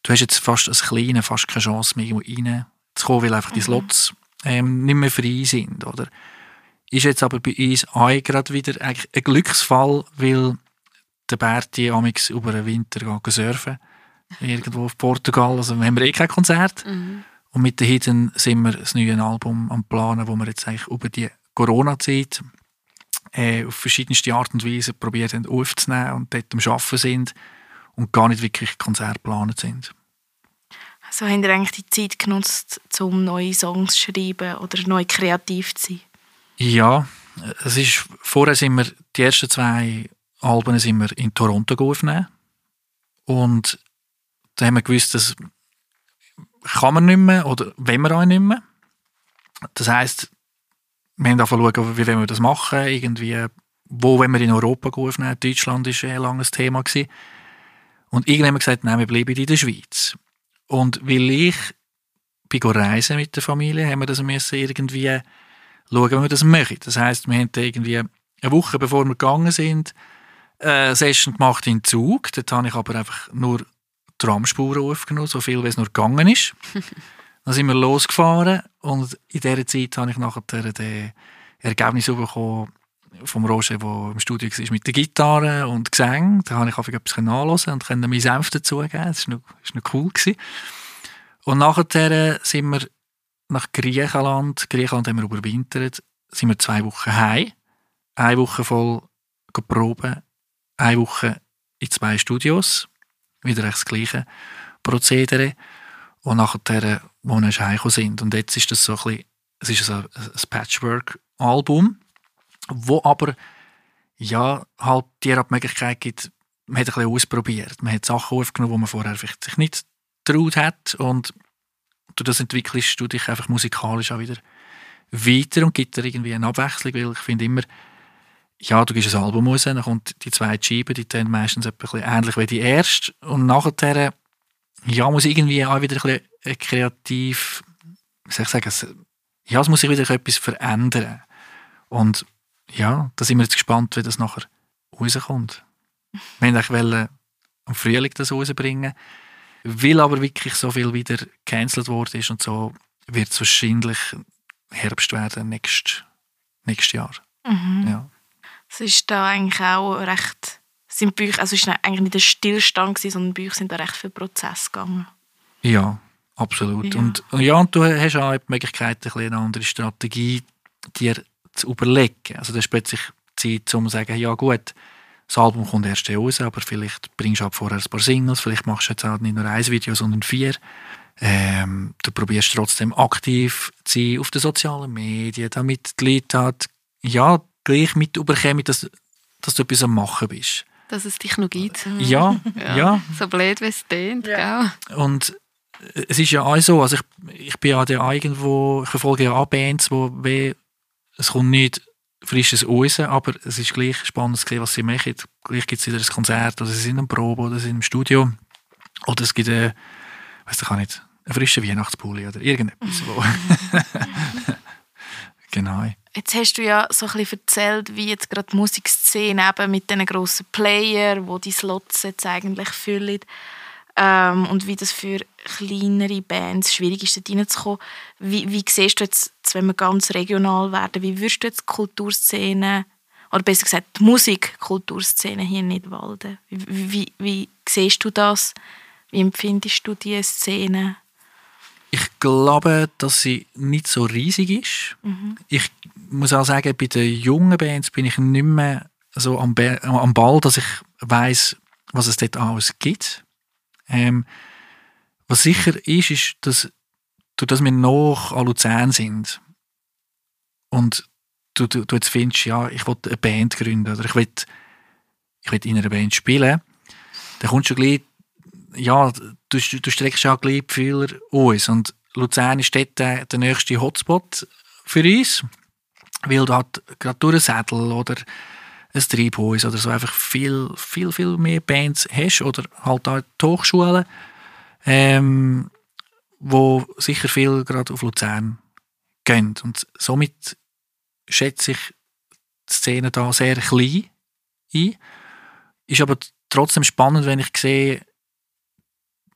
Du hast jetzt fast als Kleiner fast keine Chance mehr, reinzukommen, weil einfach die Slots ähm, nicht mehr frei sind, oder? Ist jetzt aber bei uns auch gerade wieder eigentlich ein Glücksfall, weil der Berti amix über den Winter gehen surfen irgendwo auf Portugal, also haben wir eh kein Konzert. Mhm. Und mit den Hidden sind wir das neue Album am planen, wo wir jetzt eigentlich über die Corona-Zeit äh, auf verschiedenste Art und Weise probieren aufzunehmen und dort am Arbeiten sind und gar nicht wirklich Konzertplanen sind. Also habt ihr eigentlich die Zeit genutzt, um neue Songs zu schreiben oder neu kreativ zu sein? Ja, es ist, vorher sind wir, die ersten zwei Alben sind wir in Toronto aufnehmen. Und da haben wir gewusst, dass kann man nicht mehr oder wollen wir auch nicht mehr. Das heisst, wir haben angefangen zu schauen, wie wollen wir das machen, irgendwie, wo wollen wir in Europa aufnehmen. Deutschland war ein langes Thema. Gewesen. Und irgendwann haben wir gesagt, nein, wir bleiben in der Schweiz. Und weil ich bin reisen mit der Familie, haben wir das müssen irgendwie schauen, wie wir das machen. Das heisst, wir haben irgendwie eine Woche bevor wir gegangen sind, eine Session gemacht in Zug. Dort habe ich aber einfach nur Tramspuren aufgenommen, so viel wie es nur gegangen ist. Dann sind wir losgefahren und in dieser Zeit habe ich nachher das Ergebnis bekommen vom Roger, der im Studio war mit der Gitarre und Gesang. Da habe ich einfach etwas anhören und konnte meinen Senf dazugeben. Das war noch, noch cool. Gewesen. Und nachher sind wir nach Griechenland. Griechenland haben wir überwintert. Sind wir zwei Wochen heim. Eine Woche voll proben. Eine Woche in zwei Studios wieder das gleiche Prozedere. Und nachher, wo wir heimgekommen sind. Und jetzt ist das so ein bisschen, es ist ein Patchwork-Album, wo aber, ja, halt dir die Möglichkeit gibt, man hat bisschen ausprobiert. Man hat Sachen aufgenommen, die man vorher vielleicht sich nicht getraut hat. Und du das entwickelst du dich einfach musikalisch auch wieder weiter und gibt dir irgendwie eine Abwechslung, weil ich finde immer, ja, du gibst ein Album raus, dann kommt die zweite Scheibe, die dann meistens etwas ähnlich wie die erste und nachher ja, muss irgendwie auch wieder ein bisschen kreativ, wie soll ich sagen, ja, es muss sich wieder etwas verändern und ja, da sind wir jetzt gespannt, wie das nachher rauskommt. Wir wollten eigentlich am Frühling das rausbringen, weil aber wirklich so viel wieder gecancelt worden ist und so wird es wahrscheinlich Herbst werden nächstes, nächstes Jahr. Mhm. Ja. Es ist da eigentlich auch recht, sind Bücher, also es war eigentlich nicht ein Stillstand, gewesen, sondern Bücher sind da recht viel Prozess gegangen. Ja, absolut. Ja. Und, ja, und du hast auch die Möglichkeit, ein eine andere Strategie dir zu überlegen. Also das ist plötzlich Zeit, um zu sagen, ja gut, das Album kommt erst raus, aber vielleicht bringst du ab vorher ein paar Singles, vielleicht machst du jetzt auch nicht nur ein Video, sondern vier. Ähm, du probierst trotzdem aktiv zu sein auf den sozialen Medien, damit die Leute halt, ja, gleich mit überkommen, dass, dass du etwas am Machen bist. Dass es dich noch gibt. Ja, ja. So blöd, wie es klingt, Ja. gell? Und es ist ja auch so, also ich, ich bin ja da irgendwo, ich verfolge ja auch Bands, wo weh, es kommt nicht frisches raus, aber es ist gleich spannend zu sehen, was sie machen. Gleich gibt es wieder ein Konzert, oder sie sind im Probe, oder sie sind im Studio. Oder es gibt, äh, weiß ich nicht, einen frischen Weihnachtspulli oder irgendetwas. wo genau. Jetzt hast du ja so ein bisschen erzählt, wie jetzt gerade die Musikszene eben mit diesen grossen Player, wo die Slots jetzt eigentlich füllen ähm, und wie das für kleinere Bands schwierig ist, dort reinzukommen. Wie, wie siehst du jetzt, wenn wir ganz regional werden, wie würdest du jetzt die Kulturszene, oder besser gesagt die Musikkulturszene hier in Nidwalden, wie, wie, wie siehst du das? Wie empfindest du diese Szene? Ich glaube, dass sie nicht so riesig ist. Ich muss auch sagen, bei den jungen Bands bin ich nicht mehr so am Ball, dass ich weiß, was es dort alles gibt. Ähm, was sicher ist, ist, dass, du, dass wir noch an Luzern sind und du, du, du jetzt findest, ja, ich will eine Band gründen oder ich will, ich will in einer Band spielen, dann kommst du gleich ja, du, du streckst auch gleich die Fühler aus. Und Luzern ist dort der, der nächste Hotspot für uns, weil du halt gerade durch einen Sädel oder ein Treibhaus oder so einfach viel, viel, viel mehr Bands hast oder halt auch die Hochschulen, ähm, wo sicher viel gerade auf Luzern gehen. Und somit schätze ich die Szene da sehr klein ein. Ist aber trotzdem spannend, wenn ich sehe,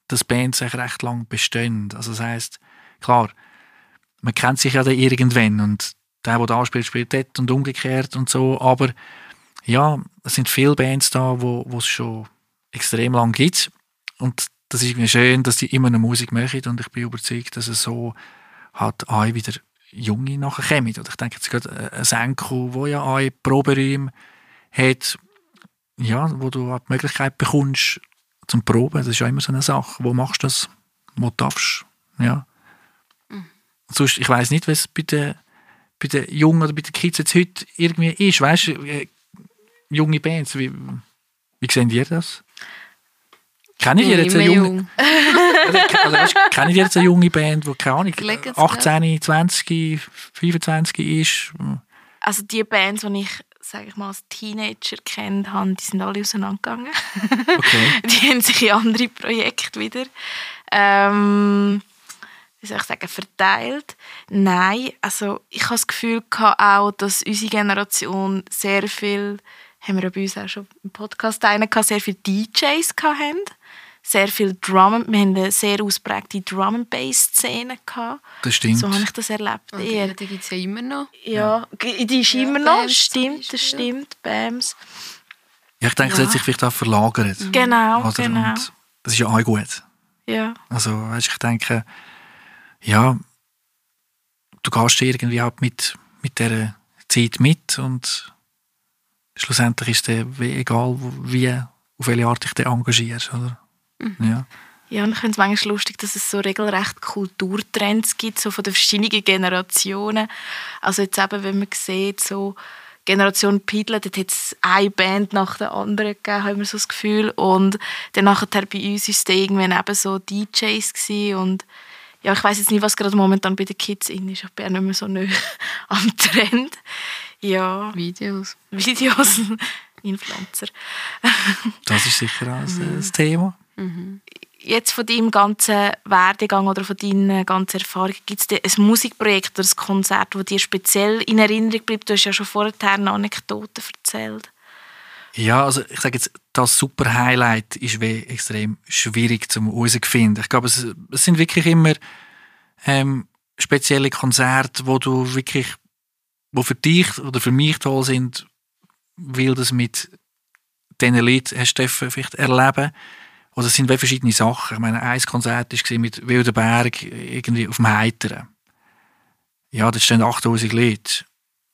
dass Bands eigentlich recht lang bestehen. Also das heisst, klar, man kennt sich ja dann irgendwann und der, der da spielt, spielt dort und umgekehrt und so, aber ja, es sind viele Bands da, wo, es schon extrem lang gibt und das ist mir schön, dass die immer noch Musik machen und ich bin überzeugt, dass es so halt auch wieder Junge nachher kommen. Oder ich denke jetzt gerade ein Senko, wo ja auch Proberäume hat, ja, wo du halt die Möglichkeit bekommst zum Proben. Das ist ja immer so eine Sache. Wo machst du das? Wo darfst du? Ja. Mhm. Sonst, ich weiß nicht, was bei den, bei den Jungen oder bei den Kids jetzt heute irgendwie ist. Weißt du, äh, junge Bands, wie, wie sehen die das? Kenne ich jetzt eine junge, also, also, weißt, kenne ich jetzt eine junge Band, die keine Ahnung, 18, 20, 25 ist? Also die Bands, die ich sage ich mal, als Teenager kennt habe, die sind alle auseinandergegangen. Okay. die haben sich in andere Projekte wieder, ähm, wie soll ich sagen, verteilt. Nein, also ich habe das Gefühl gehabt auch, dass unsere Generation sehr viel, haben wir bei uns auch schon im Podcast einen gehabt, sehr viele DJs hatten sehr viel Drum, wir haben eine sehr ausprägte Drum and Bass Szene gehabt. Das stimmt. So habe ich das erlebt. Und die, die gibt es ja immer noch. Ja, die ist ja, immer noch, Bams stimmt, das stimmt, Bams. Ja, ich denke, ja. es hat sich vielleicht auch verlagert. Mhm. Genau, Oder? genau. Und das ist ja auch gut. Ja. Also, weißt, ich denke, ja, du gehst irgendwie halt mit, mit dieser Zeit mit und schlussendlich ist es egal, wie, auf welche Art dich engagierst, oder? Mhm. Ja. Ja, und ich finde es manchmal lustig, dass es so regelrecht Kulturtrends gibt, so von den verschiedenen Generationen. Also jetzt eben, wenn man sieht, so Generation Pidler, dort hat es eine Band nach der anderen gegeben, haben wir so das Gefühl. Und dann nachher bei uns war es irgendwann eben so DJs gewesen. und ja, ich weiß jetzt nicht, was gerade momentan bei den Kids in ist. Ich bin auch nicht mehr so nah am Trend. Ja. Videos. Videos. Influencer. das ist sicher auch ein mhm. Thema. Mhm. Jetzt von deinem ganzen Werdegang oder von deinen ganzen Erfahrungen, gibt es ein Musikprojekt oder ein Konzert, das dir speziell in Erinnerung bleibt? Du hast ja schon vorher eine Anekdote erzählt. Ja, also ich sage jetzt, das super Highlight ist wie extrem schwierig zu herauszufinden. Ich glaube, es, es, sind wirklich immer ähm, spezielle Konzerte, wo du wirklich, wo für dich oder für mich toll sind, weil das mit diesen Leuten hast du vielleicht erleben oder es sind verschiedene Sachen. Ich meine, ein Konzert war mit Wildenberg irgendwie auf dem Heiteren. Ja, da stehen 8000 Leute.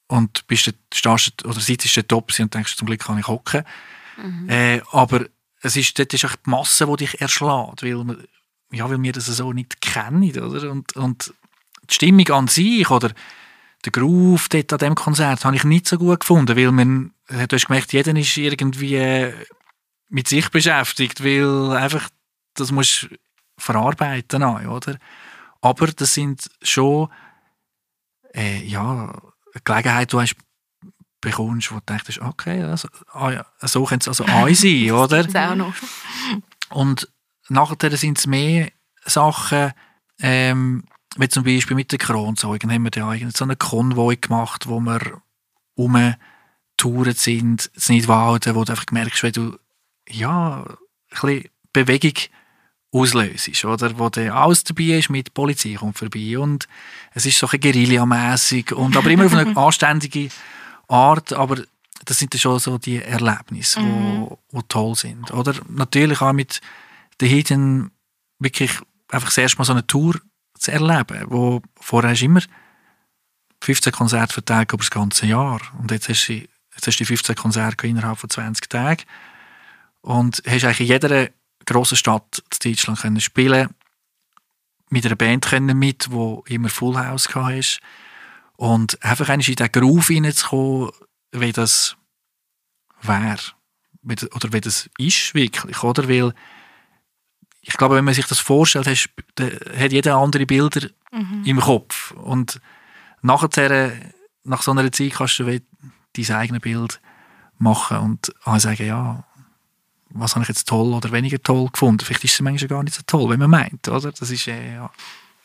Und bist du, stehst, oder sitzt du top und denkst, zum Glück kann ich hocken. Mhm. Äh, aber es ist, dort ist die Masse, die dich erschlägt, weil, ja, weil wir das so nicht kennen. Oder? Und, und die Stimmung an sich oder der Groove dort an diesem Konzert habe ich nicht so gut gefunden, weil man, du hast gemerkt, jeder ist irgendwie mit sich beschäftigt, weil einfach das musst verarbeiten auch, oder? Aber das sind schon äh, ja, Gelegenheit, die du hast bekommst, wo du denkst, okay, also, ah, ja, so könnte es also auch sein, oder? Das auch noch. Und nachher sind es mehr Sachen, ähm, wie zum Beispiel mit der Kronzeugen haben wir da so einen Konvoi gemacht, wo wir umgetouret sind, in Nidwalden, wo du einfach merkst, wenn du ja, ein bisschen Bewegung auslöst, oder? Wo dann alles dabei ist, mit Polizei kommt vorbei und es ist so ein Guerilla-mässig und aber immer auf eine anständige Art, aber das sind dann schon so die Erlebnisse, mhm. wo, wo toll sind, oder? Natürlich auch mit den Hidden wirklich einfach das erste Mal so eine Tour zu erleben, wo vorher hast immer 15 Konzerte verteilt über das ganze Jahr und jetzt hast du, jetzt hast du die 15 Konzerte innerhalb von 20 Tagen und hast eigentlich in jeder grossen Stadt in Deutschland können spielen mit einer Band können mit, wo immer Full House hast. Und einfach in diesen Groove reinzukommen, wie das wäre. Oder wie das ist wirklich, oder? Weil ich glaube, wenn man sich das vorstellt, hast, hat jeder andere Bilder mhm. im Kopf. Und nachher, nach so einer Zeit kannst du dein eigenes Bild machen und sagen, ja, was habe ich jetzt toll oder weniger toll gefunden. Vielleicht ist es manchmal gar nicht so toll, wenn man meint, oder? Das ist, äh, ja,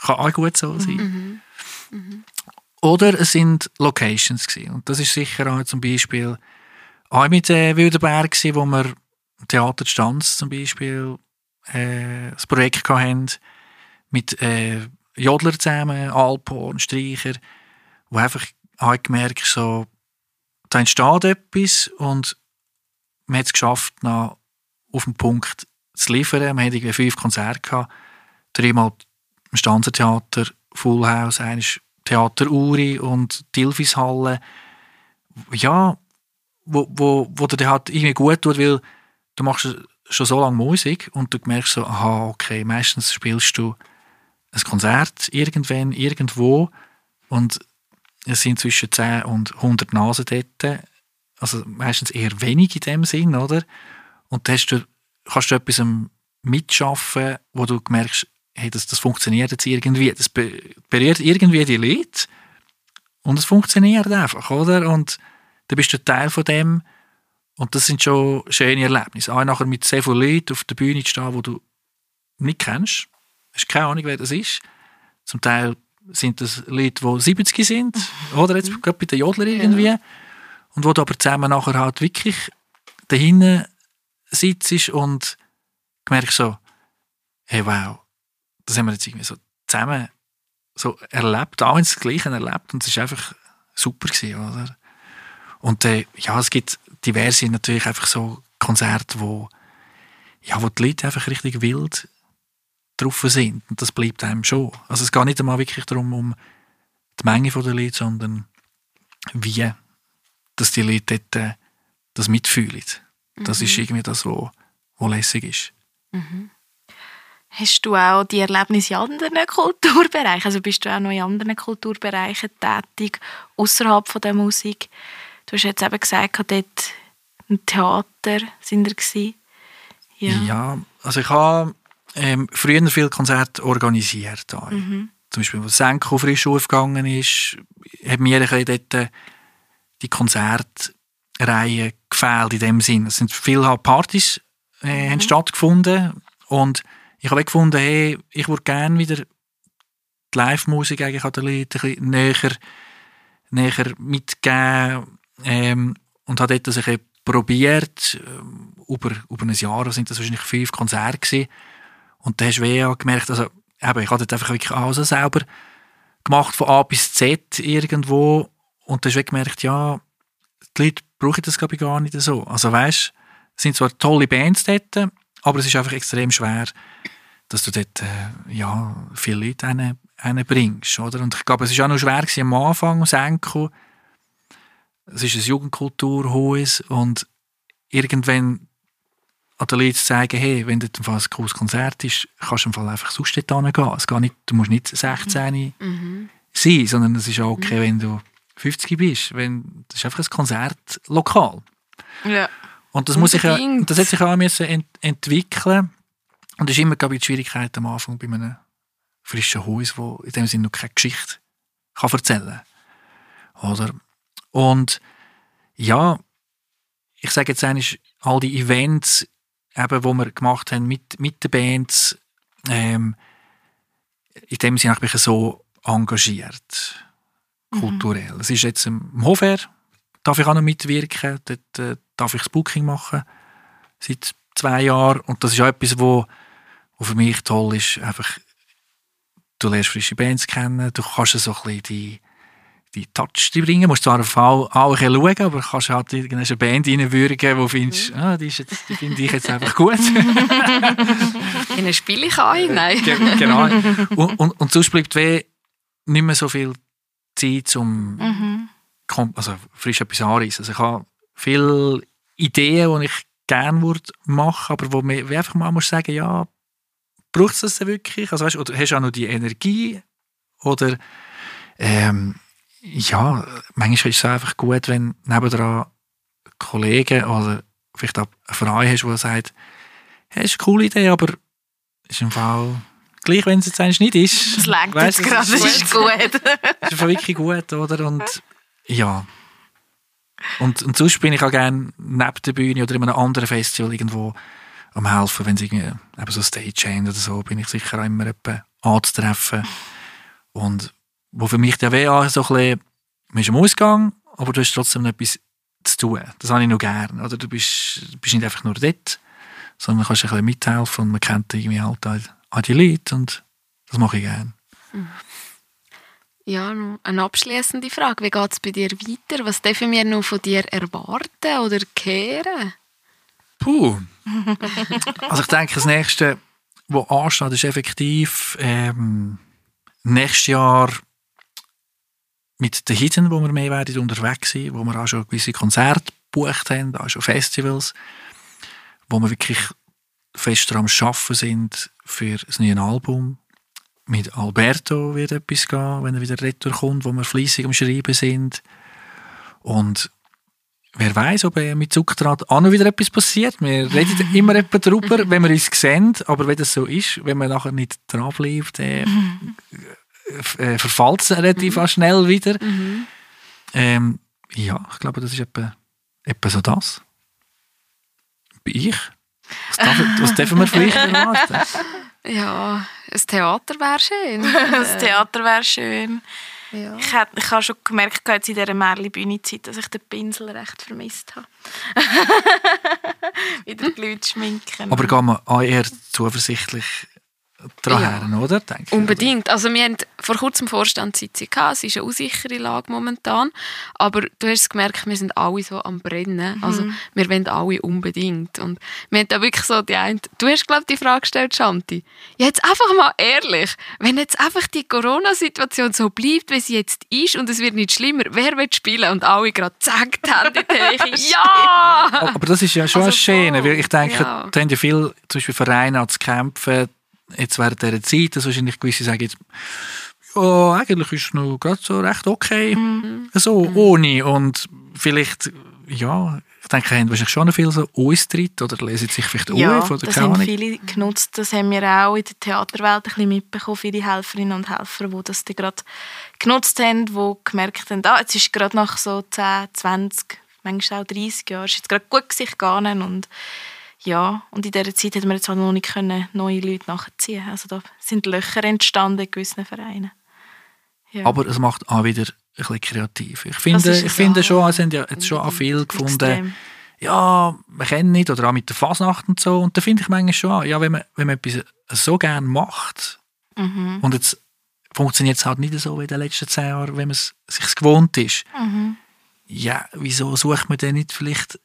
kann auch gut so sein. Mhm. Mhm. Oder es sind Locations gewesen. Und das ist sicher auch zum Beispiel auch mit äh, Wildenberg gewesen, wo wir Theater Stanz zum Beispiel äh, das Projekt hatten, mit äh, Jodler zusammen, Alphorn, Streicher, wo einfach habe gemerkt, so, da entsteht etwas und man hat es geschafft, noch auf den Punkt zu liefern. Hatten irgendwie fünf Konzerte gehabt, dreimal im Stanzertheater, Full House, eines Theater Uri und Tilfishalle. Ja, wo, wo, wo dir halt irgendwie gut tut, weil du machst schon so lange Musik und du merkst so, aha, okay, meistens spielst du ein Konzert irgendwann, irgendwo und es sind zwischen 10 und 100 Nasen dort, also meistens eher wenig in dem Sinn, oder? Und dann hast du, kannst du etwas mitschaffen, wo du merkst, hey, das, das funktioniert jetzt irgendwie, das berührt irgendwie die Leute und es funktioniert einfach, oder? Und dann bist du Teil von dem und das sind schon schöne Erlebnisse. Auch nachher mit sehr vielen Leuten auf der Bühne zu stehen, die du nicht kennst, hast keine Ahnung, wer das ist. Zum Teil sind das Leute, die 70 sind, oder jetzt gerade bei den Jodler irgendwie, ja. und wo du aber zusammen nachher halt wirklich dahinten sitzt und merkst so, hey wow, das haben wir jetzt irgendwie so zusammen so erlebt, auch ins Gleiche erlebt und es war einfach super gewesen, oder? Und äh, ja, es gibt diverse natürlich einfach so Konzerte, wo, ja, wo die Leute einfach richtig wild drauf sind und das bleibt einem schon. Also es geht nicht einmal wirklich darum, um die Menge der Leute, sondern wie, dass die Leute dort, äh, das mitfühlen. Das mhm. ist irgendwie das, was lässig ist. Mhm. Hast du auch die Erlebnisse in anderen Kulturbereichen? Also bist du auch noch in anderen Kulturbereichen tätig, außerhalb der Musik? Du hast jetzt eben gesagt, dort im Theater sind wir Ja. ja, also ich habe ähm, früher viele Konzerte organisiert. Mhm. Zum Beispiel, als Senko frisch aufgegangen ist, hat mir ein dort äh, die Konzertreihe gefehlt in dem Sinn. Es sind viele Partys äh, mhm. stattgefunden und ich habe gefunden, hey, ich würde gerne wieder die Live-Musik eigentlich an den Leuten ein bisschen näher, näher mitgeben ähm, und habe dort also probiert, ähm, über, über ein Jahr sind das wahrscheinlich fünf Konzerte gewesen. und da hast du auch gemerkt, also eben, ich habe dort einfach wirklich alles selber gemacht, von A bis Z irgendwo und da hast du gemerkt, ja, die Leute brauchen das glaube ich gar nicht so. Also weißt, es sind zwar tolle Bands dort, aber es ist einfach extrem schwer, dass du dort äh, ja, viele Leute bringst. Oder? Und ich glaube, es war auch noch schwer gewesen, am Anfang, Senko. Es ist ein Jugendkulturhaus und irgendwann an den Leuten zu sagen, hey, wenn dort ein cooles Konzert ist, kannst du im Fall einfach sonst dort hingehen. Es geht nicht, du musst nicht 16 mhm. sein, sondern es ist auch okay, mhm. wenn du 50 bist. Wenn, das ist einfach ein Konzertlokal. Ja. Und das, muss ich ja, das hat sich auch müssen ent entwickeln und das ist immer, glaube ich, die Schwierigkeit am Anfang bei einem frischen Haus, wo in dem Sinne noch keine Geschichte kann erzählen kann. Oder? Und ja, ich sage jetzt eigentlich, all die Events, eben, die wir gemacht haben mit, mit den Bands, ähm, in dem Sinne bin ich so engagiert, mhm. kulturell. Es ist jetzt im Hofer, darf ich auch noch mitwirken, dort äh, darf ich das Booking machen, seit zwei Jahren. Und das ist auch etwas, wo und für mich toll ist einfach, du lernst frische Bands kennen, du kannst so ein bisschen die, die Touch bringen. Du musst zwar auf bisschen schauen, aber kannst halt irgendeine Band reinwürgen, wo du findest, mhm. ah, die, ist jetzt, die finde ich jetzt einfach gut. In ein Spiel ich ein, nein. genau. Und, und, und sonst bleibt weh nicht mehr so viel Zeit, um mhm. also frisch etwas anzureissen. Also ich habe viele Ideen, die ich gerne machen würde, aber wo man einfach mal muss sagen, ja, braucht es das denn wirklich? Also weißt, oder hast du auch noch die Energie? Oder ähm, ja, manchmal ist es einfach gut, wenn nebenan Kollegen oder vielleicht auch eine Frau hast, die sagt, hey, ist eine coole Idee, aber ist im Fall gleich, wenn es jetzt eigentlich nicht ist. Das lenkt jetzt gerade, das ist gut. das ist wirklich gut, oder? Und ja. Und, und sonst bin ich auch gerne neben der Bühne oder in einem anderen Festival irgendwo am helfen, wenn es irgendwie eben so Stagehand oder so, bin ich sicher auch immer anzutreffen. Und wo für mich der WA so ein bisschen, man ist am Ausgang, aber du hast trotzdem etwas zu tun. Das habe ich noch gern. Oder du bist, bist nicht einfach nur dort, sondern kannst ein bisschen mithelfen und man kennt irgendwie halt an die Leute und das mache ich gern. Ja, noch eine abschließende Frage. Wie geht es bei dir weiter? Was dürfen wir noch von dir erwarten oder kehren? Puh. also ich denke, das nächste, was ansteht, ist effektiv ähm, nächstes Jahr mit den Hidden, wo wir mehr werden unterwegs sind, wo wir auch schon gewisse Konzerte gebucht haben, auch schon Festivals, wo wir wirklich fest daran Arbeiten sind für das neue Album. Mit Alberto wird etwas gehen, wenn er wieder retour kommt, wo wir fließig am Schreiben sind. Und wer weiß, ob mit Zuckerdraht auch noch wieder etwas passiert. Wir reden immer etwa darüber, wenn wir uns sehen, aber wenn das so ist, wenn man nachher nicht dran bleibt, äh, äh, verfällt es relativ mhm. schnell wieder. Mhm. Ähm, ja, ich glaube, das ist etwa, etwa so das. Bei ich? Was, darf, was dürfen wir vielleicht erwarten? Ja, ein Theater wäre schön. das Theater wäre schön. Ja. Ich, habe, ich habe schon gemerkt, jetzt in dieser Märli-Bühne-Zeit, dass ich den Pinsel recht vermisst habe. Wieder die Leute schminken. Aber gehen wir auch eher zuversichtlich daran, ja. oder? Denke Unbedingt. Also wir haben vor kurzem Vorstandssitzung gehabt. Es ist eine unsichere Lage momentan. Aber du hast gemerkt, wir sind alle so am Brennen. Mhm. Also wir wollen alle unbedingt. Und wir haben da wirklich so die eine... Du hast, glaube ich, die Frage gestellt, Shanti. Ja, jetzt einfach mal ehrlich. Wenn jetzt einfach die Corona-Situation so bleibt, wie sie jetzt ist und es wird nicht schlimmer, wer will spielen? Und alle gerade zack, die Hände Ja! Aber das ist ja schon also, schön. Ich denke, ja. da haben ja viele, zum Beispiel Vereine zu kämpfen, jetzt während dieser Zeit, dass wahrscheinlich gewisse sagen jetzt, ja, eigentlich ist es noch gerade so recht okay, mhm. so, mhm. ohne. Und vielleicht, ja, ich denke, haben wahrscheinlich schon viel so Austritt oder lesen sich vielleicht ja, auf. Oder das haben viele genutzt. Das haben wir auch in der Theaterwelt ein bisschen mitbekommen, viele Helferinnen und Helfer, die das gerade genutzt haben, die gemerkt haben, ah, jetzt ist gerade nach so 10, 20, manchmal auch 30 Jahren, ist jetzt gerade gut sich gegangen und ja, und in dieser Zeit hätten wir jetzt auch noch nicht können, neue Leute nachziehen Also da sind Löcher entstanden in gewissen Vereinen. Ja. Aber es macht auch wieder ein bisschen kreativ. Ich finde, ich finde schon, es haben ja jetzt schon auch viel gefunden, Extrem. ja, man kennt nicht, oder auch mit der Fasnacht und so. Und da finde ich manchmal schon, ja, wenn man, wenn man etwas so gerne macht mhm. und jetzt funktioniert es halt nicht so wie in den letzten zehn Jahren, wenn man es sich gewohnt ist. Mhm. Ja, wieso sucht man denn nicht vielleicht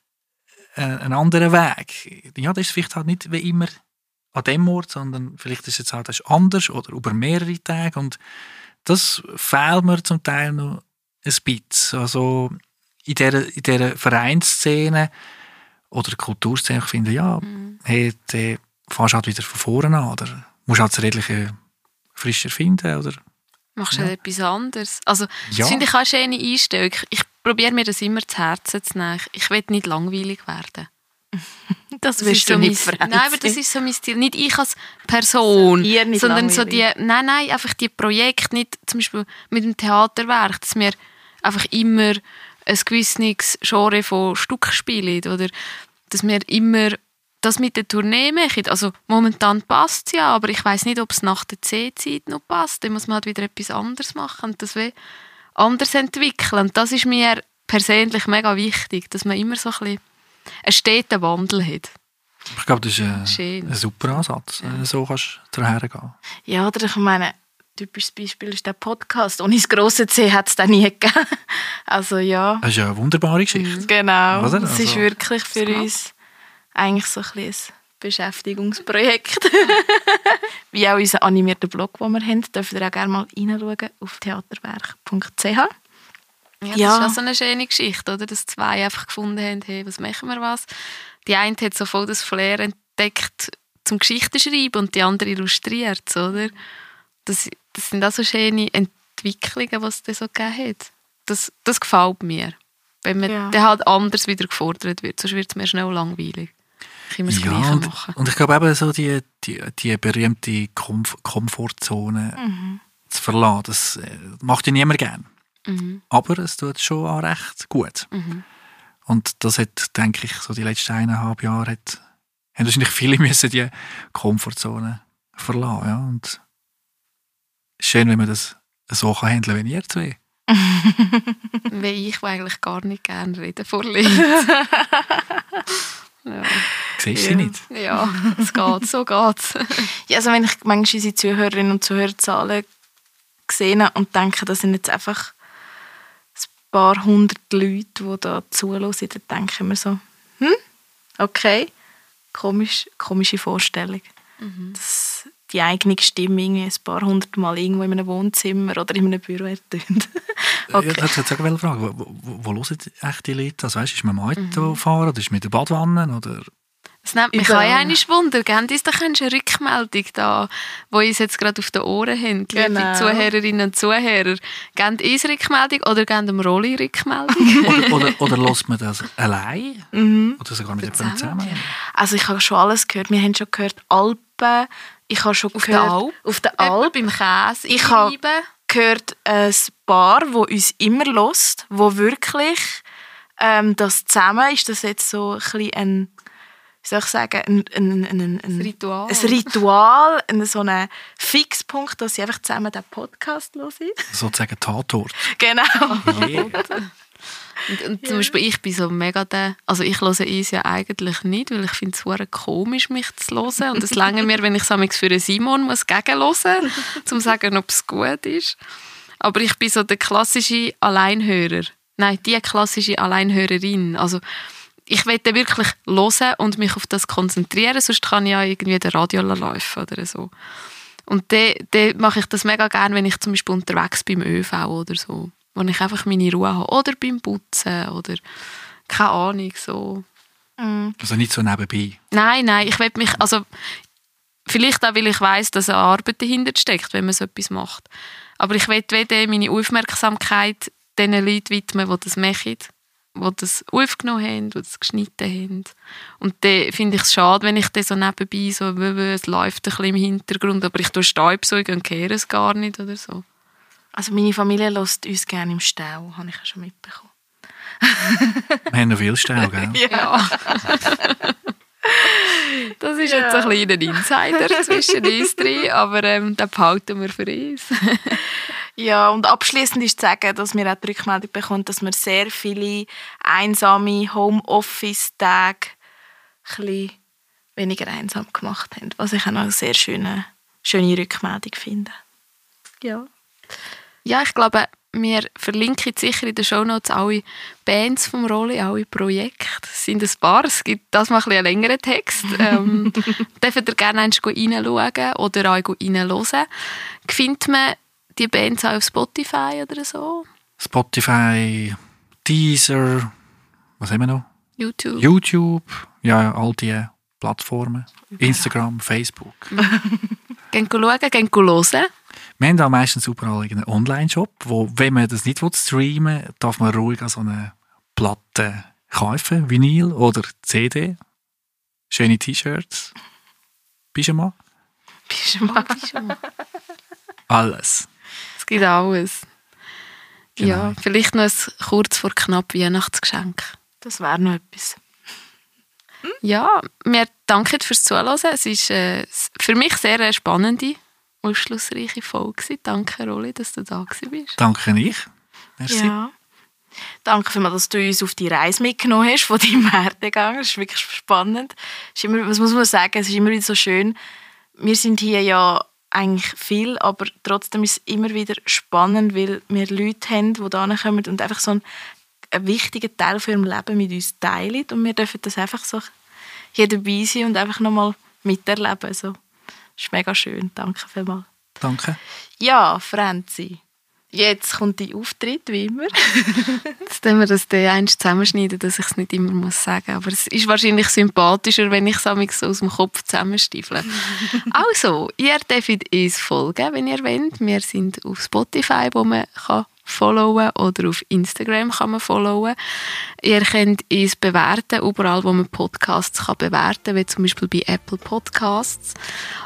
einen anderen Weg. Ja, das ist vielleicht halt nicht wie immer an dem Ort, sondern vielleicht ist es halt anders oder über mehrere Tage und das fehlt mir zum Teil noch ein bisschen. Also in dieser, in dieser Vereinsszene oder Kulturszene, ich finde, ja, mhm. hey, dann fährst halt wieder von vorne an oder musst halt das Redliche frischer finden oder Machst du ja. etwas anderes? Also, das ja. finde ich auch eine schöne Einstellung. Ich probiere mir das immer zu Herzen zu nehmen. Ich will nicht langweilig werden. Das, das wirst du so nicht mein, Nein, aber das ist so mein Stil. Nicht ich als Person, so, sondern langweilig. so die, nein, nein, einfach die Projekte, nicht zum Beispiel mit dem Theaterwerk, dass wir einfach immer ein gewisses Genre von Stück spielen oder dass wir immer das mit der Tournee machen. Also momentan passt es ja, aber ich weiß nicht, ob es nach der C-Zeit noch passt. Dann muss man halt wieder etwas anderes machen und das will anders entwickeln. Und das ist mir persönlich mega wichtig, dass man immer so ein bisschen einen steten Wandel hat. Ich glaube, das ist ein, ein super Ansatz. Ja. So kannst du daher gehen. Ja, oder ich meine, typisches Beispiel ist der Podcast. Ohne das grosse C hat es den nie gegeben. Also ja. Das ist ja eine wunderbare Geschichte. Genau. Oder? Das also, ist wirklich für uns eigentlich so ein, ein Beschäftigungsprojekt. Wie auch unser animierter Blog, den wir haben. Dürft ihr auch gerne mal reinschauen auf theaterwerk.ch. Ja, das ja. ist auch so eine schöne Geschichte, oder? Dass zwei einfach gefunden haben, hey, was machen wir was? Die eine hat so voll das Flair entdeckt zum Geschichtenschreiben und die andere illustriert, oder? Das, das sind auch so schöne Entwicklungen, die es da so gegeben hat. Das, das gefällt mir. Wenn man ja. dann halt anders wieder gefordert wird, sonst wird es mir schnell langweilig. Ich immer das ja, Gleiche und, machen. Und ich glaube eben so die, die, die berühmte Komf Komfortzone mhm. zu verlassen, das äh, macht ja niemand gern. Mhm. Aber es tut schon auch recht gut. Mhm. Und das hat, denke ich, so die letzten eineinhalb Jahre hat, haben wahrscheinlich viele müssen die Komfortzone verlassen. Ja? Und schön, wenn man das so kann handeln wie ihr zwei. Wie ich, der eigentlich gar nicht gerne reden vor Leuten. Ja. Siehst du Ja. nicht? ja, es geht, so geht's. Ja, also wenn ich manchmal unsere Zuhörerinnen und Zuhörerzahlen sehe und denke, das sind jetzt einfach ein paar hundert Leute, die da zuhören, dann denke ich mir so, hm, okay, Komisch, komische Vorstellung. Dass die eigene Stimme irgendwie ein paar hundert Mal irgendwo in einem Wohnzimmer oder in einem Büro ertönt. okay. Jetzt jetzt eine Frage. Wo, wo, wo hören echt die Leute das? Weißt, ist man mit dem Auto fahren oder ist mit der Badwanne? Oder? Es nimmt mich auch einmal Wunder. Gebt uns doch eine Rückmeldung da, wo uns jetzt gerade auf den Ohren haben, liebe Genau. Zuhörerinnen und Zuhörer. Gebt uns Rückmeldung oder gebt dem Rolli Rückmeldung? Oder, oder, oder lässt man das allein? Mhm. Oder sogar mit jemandem Zusammen. zusammen? Also ich habe schon alles gehört. Wir haben schon gehört Alpen. Ich habe schon Auf der gehört Alp? auf der Alp beim Käse Ich habe- gehört ein Paar, wo uns immer lost, wo wirklich ähm, das zusammen ist. Das jetzt so ein bisschen ein, wie soll ich sagen, ein, ein, ein, ein, Ein Ritual. ein Ritual, ein, so ein Fixpunkt, dass sie einfach zusammen den Podcast hören. Sozusagen Tatort. Genau. Yeah. Und, und zum Beispiel ich bin so mega der, also ich höre uns ja eigentlich nicht, weil ich finde es komisch, mich zu hören. Und es lange mir, wenn ich es für einen Simon muss gegenhören muss, um zu sagen, ob es gut ist. Aber ich bin so der klassische Alleinhörer. Nein, die klassische Alleinhörerin. Also ich will wirklich hören und mich auf das konzentrieren, sonst kann ich ja irgendwie den Radio laufen oder so. Und dann, dann mache ich das mega gerne, wenn ich zum Beispiel unterwegs bin im ÖV oder so. Wo ich einfach meine Ruhe habe. Oder beim Putzen oder keine Ahnung, so. Also nicht so nebenbei. Nein, nein, ich will mich, also vielleicht auch, weil ich weiß, dass eine Arbeit dahinter steckt, wenn man so etwas macht. Aber ich will weder meine Aufmerksamkeit den Leuten widmen, die das machen, die das aufgenommen haben, die das geschnitten haben. Und dann finde ich es schade, wenn ich dann so nebenbei so, es läuft ein bisschen im Hintergrund, aber ich tue Staubsaugen und kehre es gar nicht oder so. Also meine Familie lässt uns gerne im Stau, habe ich ja schon mitbekommen. Wir haben noch viel Stau, gell? Ja. Das ist jetzt ein kleiner Insider zwischen uns drei, aber ähm, den behalten wir für uns. Ja, und abschließend ist zu sagen, dass wir auch die Rückmeldung bekommen, dass wir sehr viele einsame Homeoffice-Tage ein weniger einsam gemacht haben. Was ich auch eine sehr schöne, schöne Rückmeldung finde. Ja. Ja, ich glaube, wir verlinken sicher in den Shownotes alle Bands vom Rolli, alle Projekte. Es sind ein paar, es gibt das mal ein bisschen einen längeren Text. Ähm, dürft ihr gerne einmal reinschauen oder auch reinhören. Findet man die Bands auch auf Spotify oder so? Spotify, Deezer, was haben wir noch? YouTube? YouTube, ja, all die Plattformen. Instagram, Facebook. Gehen schauen, gehen hören. Wir haben auch meistens überall einen Online-Shop, wo, wenn man das nicht streamen will, darf man ruhig an so eine Platte kaufen, Vinyl oder CD. Schöne T-Shirts. Pyjama. Bist du mal? Alles. Es gibt alles. Ja, Genau. vielleicht noch ein kurz vor knapp Weihnachtsgeschenk. Das wäre noch etwas. Ja, wir danken fürs Zuhören. Es war äh, für mich sehr eine spannende, aufschlussreiche Folge. Danke, Rolli, dass du da bist. Danke ich. Merci. Ja. Danke vielmals, dass du uns auf die Reise mitgenommen hast von deinem Werdegang. Das ist wirklich spannend. Es ist immer, was muss man sagen? Es ist immer wieder so schön. Wir sind hier ja eigentlich viel, aber trotzdem ist es immer wieder spannend, weil wir Leute haben, die da kommen und einfach so einen, einen wichtigen Teil von ihrem Leben mit uns teilen. Und wir dürfen das einfach so hier dabei sein und einfach nochmal miterleben. Das ist mega schön. Danke vielmals. Danke. Ja, Franzi. Jetzt kommt dein Auftritt, wie immer. Jetzt können wir das dann eins zusammenschneiden, dass ich es nicht immer muss sagen Aber es ist wahrscheinlich sympathischer, wenn ich es so aus dem Kopf zusammenstiefle. also, ihr dürft uns folgen, wenn ihr wollt. Wir sind auf Spotify, wo man kann followen oder auf Instagram kann man followen. Ihr könnt uns bewerten, überall, wo man Podcasts kann bewerten kann, wie zum Beispiel bei Apple Podcasts.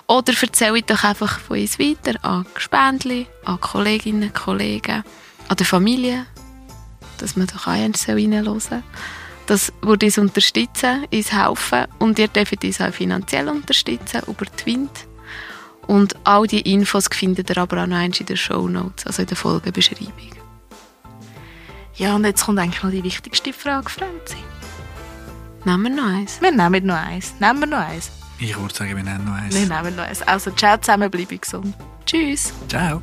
Oder erzählt doch einfach von uns weiter an Gespendli, an Kolleginnen, Kollegen, an der Familie, dass man doch auch reinhören soll. Das würde uns unterstützen, uns helfen und ihr dürft uns auch finanziell unterstützen über Twint. Und all die Infos findet ihr aber auch noch in den Show Notes, also in der Folgenbeschreibung. Ja, und jetzt kommt eigentlich noch die wichtigste Frage, Franzi. Nehmen wir noch eins? Wir nehmen noch eins. Nehmen wir noch eins. Ich würde sagen, wir nehmen noch eins. Wir nehmen noch eins. Also, ciao zusammen, bleibe gesund. Tschüss! Ciao.